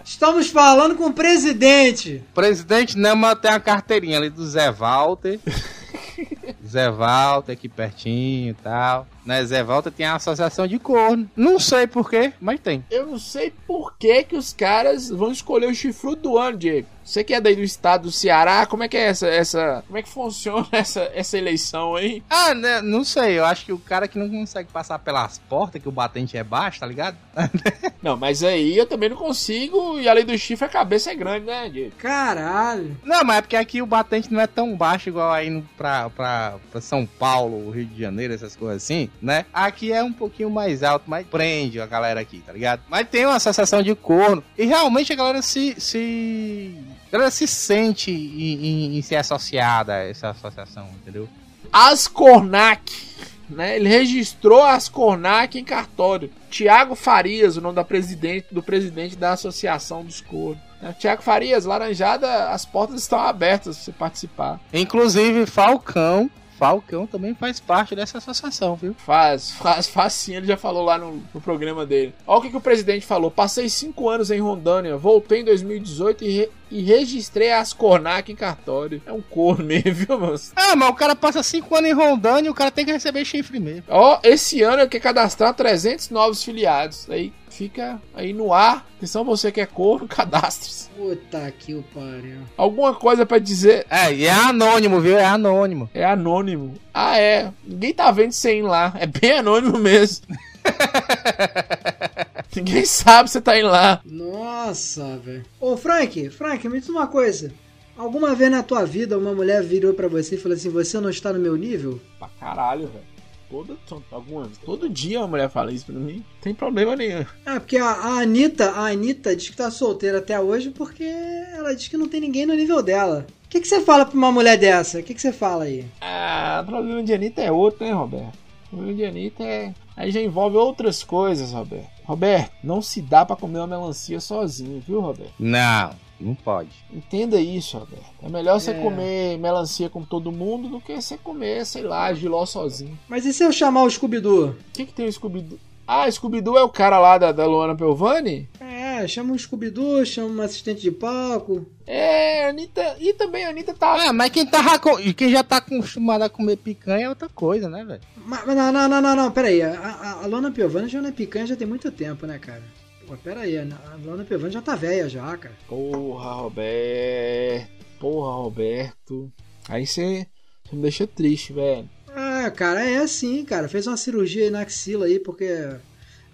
Estamos falando com o presidente. Presidente Nama tem a carteirinha ali do Zé Walter. Zé Walter aqui pertinho e tal. Né, Zé Walter tem a associação de corno. Não sei porquê, mas tem. Eu não sei por que, que os caras vão escolher o chifrudo do ano, Diego. Você que é daí do estado do Ceará, como é que é essa, essa, como é que funciona essa, essa eleição aí? Ah, né, não sei. Eu acho que o cara que não consegue passar pelas portas, que o batente é baixo, tá ligado? Não, mas aí eu também não consigo e além do chifre a cabeça é grande, né, Diego? Caralho. Não, mas é porque aqui o batente não é tão baixo igual aí no, pra, pra, pra São Paulo, Rio de Janeiro, essas coisas assim, né? Aqui é um pouquinho mais alto, mas prende a galera aqui, tá ligado? Mas tem uma associação de corno e realmente a galera se. se... A galera se sente em, em- em ser associada a essa associação, entendeu? Ascornac, né? Ele registrou a Ascornac em cartório. Tiago Farias, o nome da presidente, do presidente da Associação dos Cornos. Tiago Farias, Laranjada, as portas estão abertas pra você participar. Inclusive, Falcão. Falcão também faz parte dessa associação, viu? Faz, faz, faz sim, ele já falou lá no, no programa dele. Olha o que, que o presidente falou. Passei cinco anos em Rondônia, voltei em 2018 e, re- e registrei as Cornac em cartório. É um corno mesmo, viu, moço? Ah, mas o cara passa cinco anos em Rondônia e o cara tem que receber chifre mesmo. Ó, esse ano eu quero cadastrar 300 novos filiados. Aí fica aí no ar. Atenção, você que é corno, cadastre-se. Puta que o pariu. Alguma coisa pra dizer. É, e é anônimo, viu? É anônimo. É anônimo. Ah, é. Ninguém tá vendo você ir lá. É bem anônimo mesmo. Ninguém sabe você tá indo lá. Nossa, velho. Ô, Frank, Frank, me diz uma coisa. Alguma vez na tua vida uma mulher virou pra você e falou assim: Você não está no meu nível? Pra caralho, velho. Todo, alguma, todo dia uma mulher fala isso pra mim. Não tem problema nenhum. É, porque a, a Anitta, a Anitta diz que tá solteira até hoje porque ela diz que não tem ninguém no nível dela. O que, que você fala pra uma mulher dessa? O que, que você fala aí? Ah, o problema de Anitta é outro, né, Roberto? O problema de Anitta é. Aí já envolve outras coisas, Roberto. Roberto, não se dá pra comer uma melancia sozinho, viu, Roberto? Não, não pode. Entenda isso, Roberto. É melhor você É. comer melancia com todo mundo do que você comer, sei lá, giló sozinho. Mas e se eu chamar o Scooby-Doo? O que, que tem o Scooby-Doo? Ah, Scooby-Doo é o cara lá da, da Luana Pelvani? É, chama um Scooby-Doo, chama uma assistente de palco. É, Anitta. E também a Anitta tá. Ah, mas quem, tá, quem já tá acostumado a comer picanha é outra coisa, né, velho? Mas, mas não, não, não, não, não, peraí. A, a, a Lona Piovani já não é picanha já tem muito tempo, né, cara? Pô, peraí, a, a Lona Piovani já tá velha já, cara. Porra, Roberto. Porra, Roberto. Aí você me deixa triste, velho. Ah, cara, é assim, cara. Fez uma cirurgia aí na axila aí, porque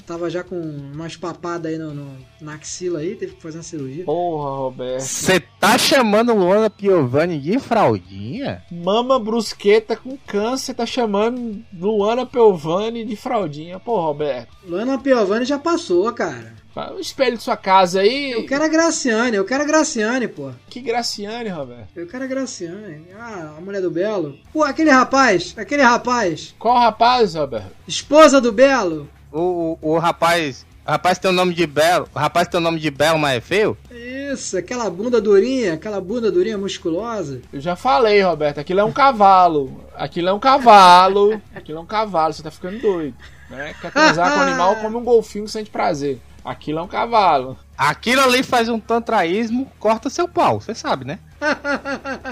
tava já com umas papadas aí no, no- na axila aí, teve que fazer uma cirurgia. Porra, Roberto. Você tá chamando Luana Piovani de fraldinha? Mama Brusqueta com câncer tá chamando Luana Pelvani de fraldinha. Porra, Roberto. Lona Piovani já passou, cara. O espelho de sua casa aí. Eu quero a Graciane, eu quero a Graciane, pô. Que Graciane, Roberto. Eu quero a Graciane. Ah, a mulher do Belo. Pô, aquele rapaz, aquele rapaz. Qual rapaz, Roberto? Esposa do Belo. O, o, o rapaz. O rapaz tem o nome de Belo. O rapaz tem o nome de Belo, mas é feio? Isso, aquela bunda durinha, aquela bunda durinha musculosa. Eu já falei, Roberto. Aquilo é um cavalo. Aquilo é um cavalo. Aquilo é um cavalo. Você tá ficando doido. Né? Quer transar com o animal como um golfinho que sente prazer. Aquilo é um cavalo. Aquilo ali faz um tantraísmo, corta seu pau, você sabe, né?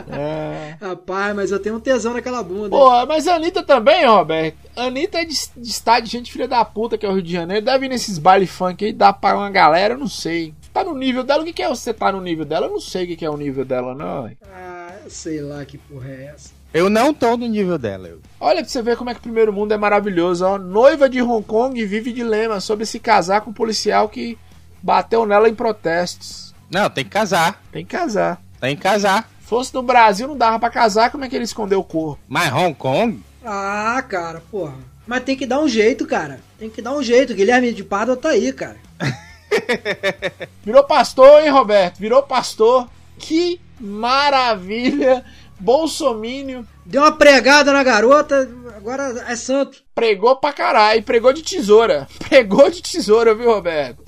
É. Rapaz, mas eu tenho um tesão naquela bunda. Porra, mas a Anitta também, Roberto. A Anitta é de, de estado de gente filha da puta, que é o Rio de Janeiro. Deve ir nesses baile funk aí, dá pra uma galera, eu não sei. Tá no nível dela, o que, que é você tá no nível dela? Eu não sei o que, que é o nível dela, não. Ah, eu sei lá que porra é essa. Eu não tô no nível dela. Eu. Olha pra você ver como é que o primeiro mundo é maravilhoso, ó. Noiva de Hong Kong vive dilema sobre se casar com um policial que bateu nela em protestos. Não, tem que casar. Tem que casar. Tem que casar. Fosse no Brasil, não dava pra casar, como é que ele escondeu o corpo? Mas Hong Kong? Ah, cara, porra. Mas tem que dar um jeito, cara. Tem que dar um jeito. Guilherme de Pádua tá aí, cara. Virou pastor, hein, Roberto? Virou pastor. Que maravilha! Bolsomínio Deu uma pregada na garota, agora é santo. pregou pra caralho, pregou de tesoura. Pregou de tesoura, viu, Roberto?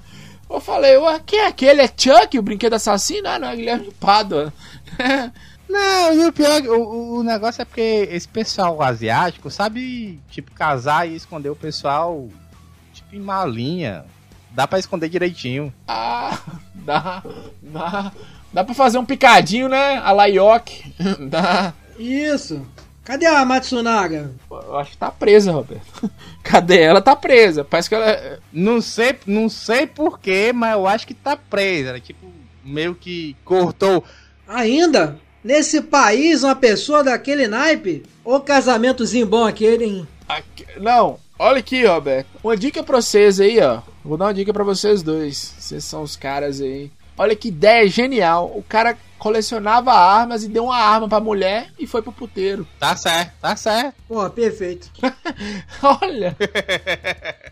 Eu falei, ué, quem é aquele? É Chuck, o brinquedo assassino? Ah, não, é Guilherme Pádua. Não, e o pior, o, o- o negócio é porque esse pessoal asiático sabe, tipo, casar e esconder o pessoal, tipo, em malinha. Dá pra esconder direitinho. ah, dá, dá. Dá pra fazer um picadinho, né? A la Yoki. Dá. Isso. Cadê a Matsunaga? Eu acho que tá presa, Roberto. Cadê ela? Tá presa. Parece que ela. Não sei, não sei porquê, mas eu acho que tá presa. né? Tipo, meio que cortou. Ainda? Nesse país, uma pessoa daquele naipe? Ô casamentozinho bom aquele, hein? Aqui- Não, olha aqui, Roberto. Uma dica pra vocês aí, ó. Vou dar uma dica pra vocês dois. Vocês são os caras aí. Olha que ideia genial. O cara colecionava armas e deu uma arma pra mulher e foi pro puteiro. Tá certo, tá certo. Pô, perfeito. Olha.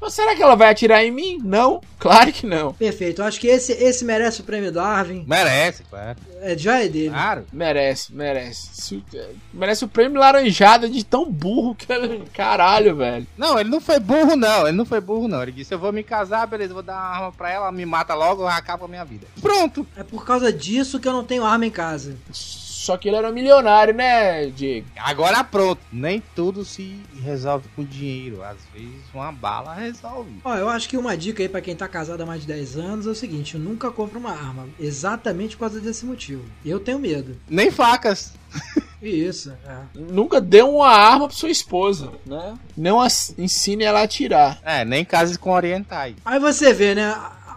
Mas será que ela vai atirar em mim? Não, claro que não. Perfeito. Eu acho que esse, esse merece o prêmio Darwin. Merece, claro. É, já é dele. Claro. Merece, merece. Merece o prêmio laranjada de tão burro que ele... Caralho, velho. Não, ele não foi burro, não. Ele não foi burro, não. Ele disse: Eu vou me casar, beleza, vou dar uma arma pra ela, me mata logo, acaba a minha vida. Pronto. É por causa disso que eu não tenho arma em casa. Só que ele era milionário, né, Diego? Agora pronto. Nem tudo se resolve com dinheiro. Às vezes uma bala resolve. Ó, eu acho que uma dica aí pra quem tá casado há mais de 10 anos é o seguinte: nunca compre uma arma. Exatamente por causa desse motivo. Eu tenho medo. Nem facas. Isso, é. Nunca dê uma arma pra sua esposa, né? Não as- ensine ela a atirar. É, nem cases com orientais. Aí você vê, né?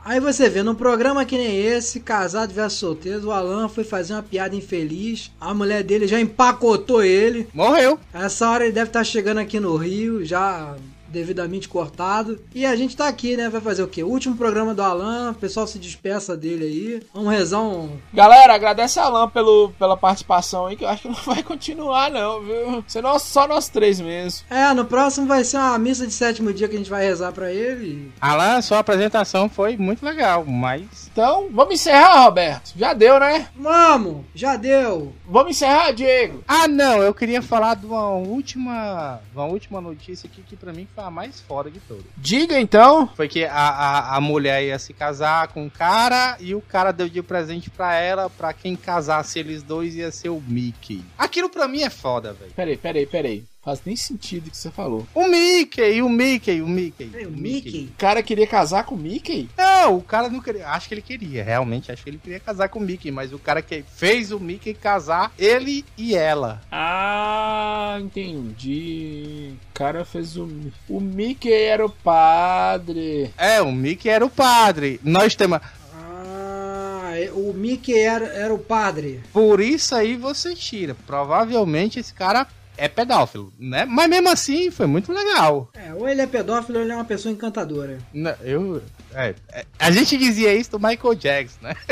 Aí você vê, num programa que nem esse, casado versus solteiro, o Alan foi fazer uma piada infeliz. A mulher dele já empacotou ele. Morreu. Essa hora ele deve estar chegando aqui no Rio, já devidamente cortado. E a gente tá aqui, né? Vai fazer o quê? Último programa do Alan, o pessoal se despeça dele aí. Vamos rezar um. Galera, agradece a Alan pelo, pela participação aí, que eu acho que não vai continuar, não, viu? Senão só nós três mesmo. É, no próximo vai ser uma missa de sétimo dia que a gente vai rezar pra ele. Alan, sua apresentação foi muito legal, mas. Então, vamos encerrar, Roberto. Já deu, né? Vamos! Já deu! Vamos encerrar, Diego. Ah, não, eu queria falar de uma última. Uma última notícia aqui que pra mim foi a mais foda de todas. Diga então. Foi que a, a, a mulher ia se casar com o cara e o cara deu de presente pra ela, pra quem casasse eles dois ia ser o Mickey. Aquilo pra mim é foda, velho. Peraí, peraí, peraí. Faz nem sentido o que você falou. O Mickey, o Mickey, o Mickey. Ei, o Mickey? O cara queria casar com o Mickey? Não, o cara não queria. Acho que ele queria, realmente. Acho que ele queria casar com o Mickey, mas o cara que fez o Mickey casar, ele e ela. Ah, entendi. O cara fez o. O Mickey era o padre. É, o Mickey era o padre. Nós temos. Ah, é- o Mickey era, era o padre. Por isso aí você tira. Provavelmente esse cara é pedófilo, né? Mas mesmo assim foi muito legal. É, ou ele é pedófilo ou ele é uma pessoa encantadora. Não, Eu. é, é, a gente dizia isso do Michael Jackson, né?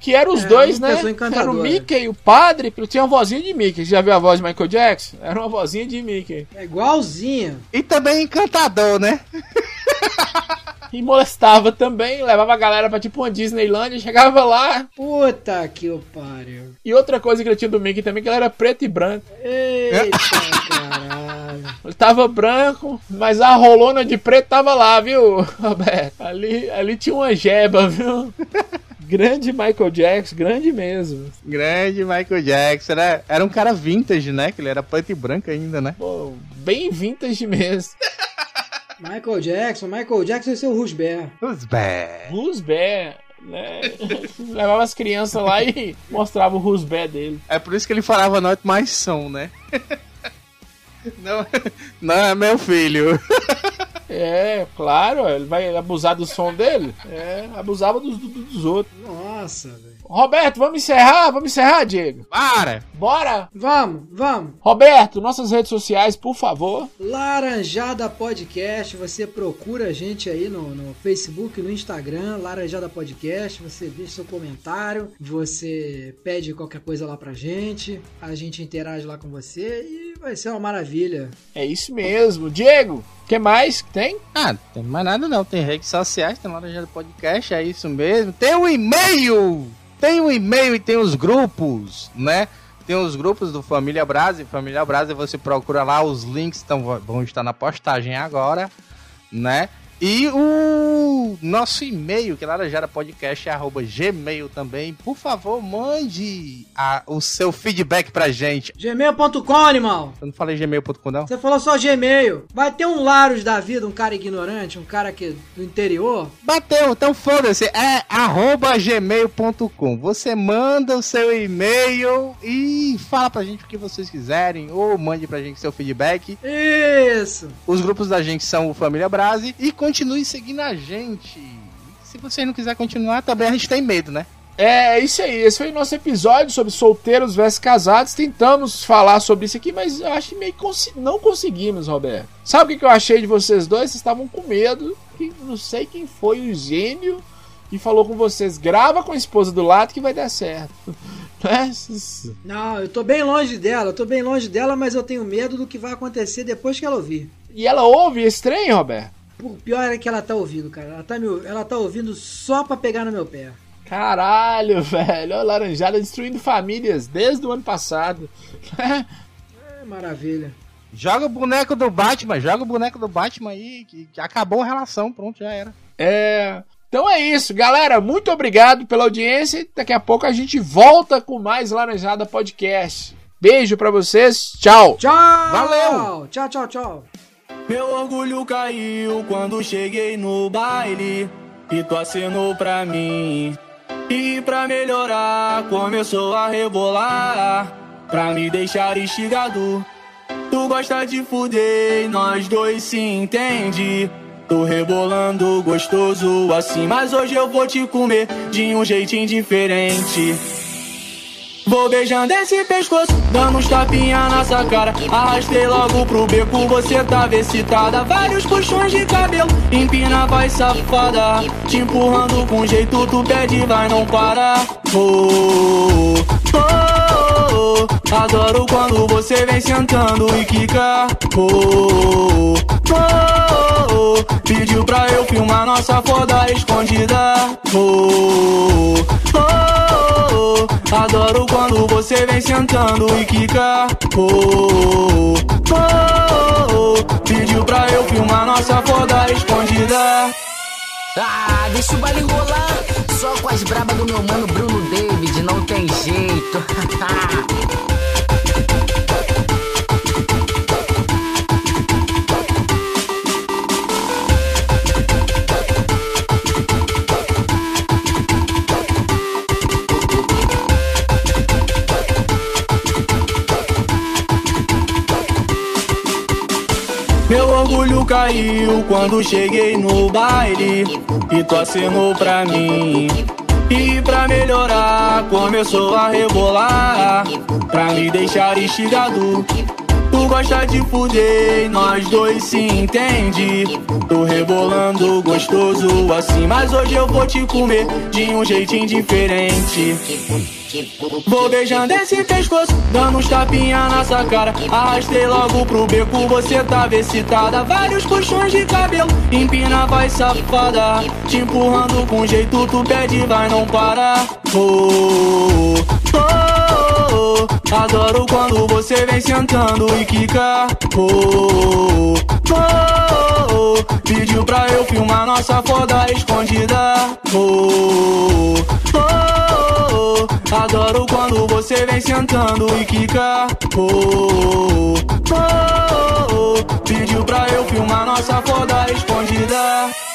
Que eram os É, dois, né? Era o Mickey, o padre, porque tinha uma vozinha de Mickey. Você já viu a voz de Michael Jackson? Era uma vozinha de Mickey. É igualzinho. E também encantador, né? E molestava também, levava a galera pra tipo uma Disneylandia, chegava lá. Puta que pariu. E outra coisa que ele tinha do Mickey também, que ele era preto e branco. Eita caralho. Ele tava branco, mas a rolona de preto tava lá, viu, Roberto? Ali, ali tinha uma jeba, viu? Grande Michael Jackson, grande mesmo. Grande Michael Jackson, né? Era um cara vintage, né? Que ele era preto e branco ainda, né? Pô, bem vintage mesmo. Michael Jackson, Michael Jackson e seu Rusber. Os bé. Rusbé, né? Levava as crianças lá e mostrava o Rusbé dele. É por isso que ele falava noite mais som, né? Não, não é meu filho. É, claro, ele vai abusar do som dele. É, abusava dos, dos, dos outros. Nossa, velho. Roberto, vamos encerrar? Vamos encerrar, Diego? Para! Bora! Vamos, vamos. Roberto, nossas redes sociais, por favor. Laranjada Podcast, você procura a gente aí no, no Facebook, no Instagram, Laranjada Podcast, você deixa seu comentário, você pede qualquer coisa lá pra gente, a gente interage lá com você e vai ser uma maravilha. É isso mesmo. Diego, o que mais que tem? Ah, não tem mais nada não. Tem redes sociais, tem Laranjada Podcast, é isso mesmo. Tem o e-mail! Tem o e-mail e tem os grupos, né? Tem os grupos do Família Brasa. Família Brasa você procura lá, os links tão, vão estar na postagem agora, né? E o nosso e-mail, que é laranjadapodcast.gmail também. Por favor, mande a- o seu feedback pra gente. Gmail.com, animal! Eu não falei gmail.com não? Você falou só Gmail. Vai ter um Laros da vida, um cara ignorante, um cara que do interior. Bateu, então foda-se, é arroba gmail.com. Você manda o seu e-mail e fala pra gente o que vocês quiserem, ou mande pra gente seu feedback. Isso! Os grupos da gente são o Família Brase e continue seguindo a gente. Se você não quiser continuar, também a gente tem medo, né? É isso aí. Esse foi o nosso episódio sobre solteiros versus casados. Tentamos falar sobre isso aqui, mas eu acho que meio que não conseguimos, Roberto. Sabe o que eu achei de vocês dois? Vocês estavam com medo. Que não sei quem foi o gênio que falou com vocês. Grava com a esposa do lado que vai dar certo. Né? Não, eu tô bem longe dela, eu tô bem longe dela, mas eu tenho medo do que vai acontecer depois que ela ouvir. E ela ouve esse trem, Roberto? O pior é que ela tá ouvindo, cara. Ela tá, me, ela tá ouvindo só pra pegar no meu pé. Caralho, velho. Olha a laranjada destruindo famílias desde o ano passado. é maravilha. Joga o boneco do Batman, joga o boneco do Batman aí, que, que acabou a relação, pronto, já era. É. Então é isso, galera. Muito obrigado pela audiência. Daqui a pouco a gente volta com mais Laranjada Podcast. Beijo para vocês. Tchau. Tchau. Valeu. Tchau, tchau, tchau. Meu orgulho caiu quando cheguei no baile e tu acenou pra mim. E pra melhorar, começou a rebolar pra me deixar instigado. Tu gosta de fuder, nós dois se entende. Tô rebolando gostoso assim, mas hoje eu vou te comer de um jeitinho diferente. Vou beijando esse pescoço, dando uns tapinha na sua cara. Arrastei logo pro beco, você tava excitada. Vários puxões de cabelo, empina, vai safada. Te empurrando com jeito, tu pede, vai, não para. Oh, oh, oh, adoro quando você vem sentando e quica. Oh, oh, oh, pediu pra eu filmar nossa foda escondida. Oh, oh, oh, adoro quando você vem sentando e quica. Oh, oh, oh, pediu pra eu filmar nossa foda escondida. Ah, deixa o baile rolar. Só com as brabas do meu mano Bruno David, não tem jeito. caiu quando cheguei no baile e tu acenou pra mim. E pra melhorar, começou a rebolar pra me deixar instigado. Tu gosta de fuder, nós dois se entende. Tô rebolando gostoso assim, mas hoje eu vou te comer de um jeitinho diferente. Vou beijando esse pescoço, dando uns tapinha na sua cara. Arrastei logo pro beco, você tava excitada. Vários puxões de cabelo, empina, vai safada. Te empurrando com jeito, tu pede, vai, não para. Oh, oh, oh, adoro quando você vem sentando e quica. Oh, oh, oh, pediu pra eu filmar nossa foda escondida. Oh, oh, oh, adoro quando você vem sentando e quica. Oh, oh, oh, pediu pra eu filmar nossa foda escondida.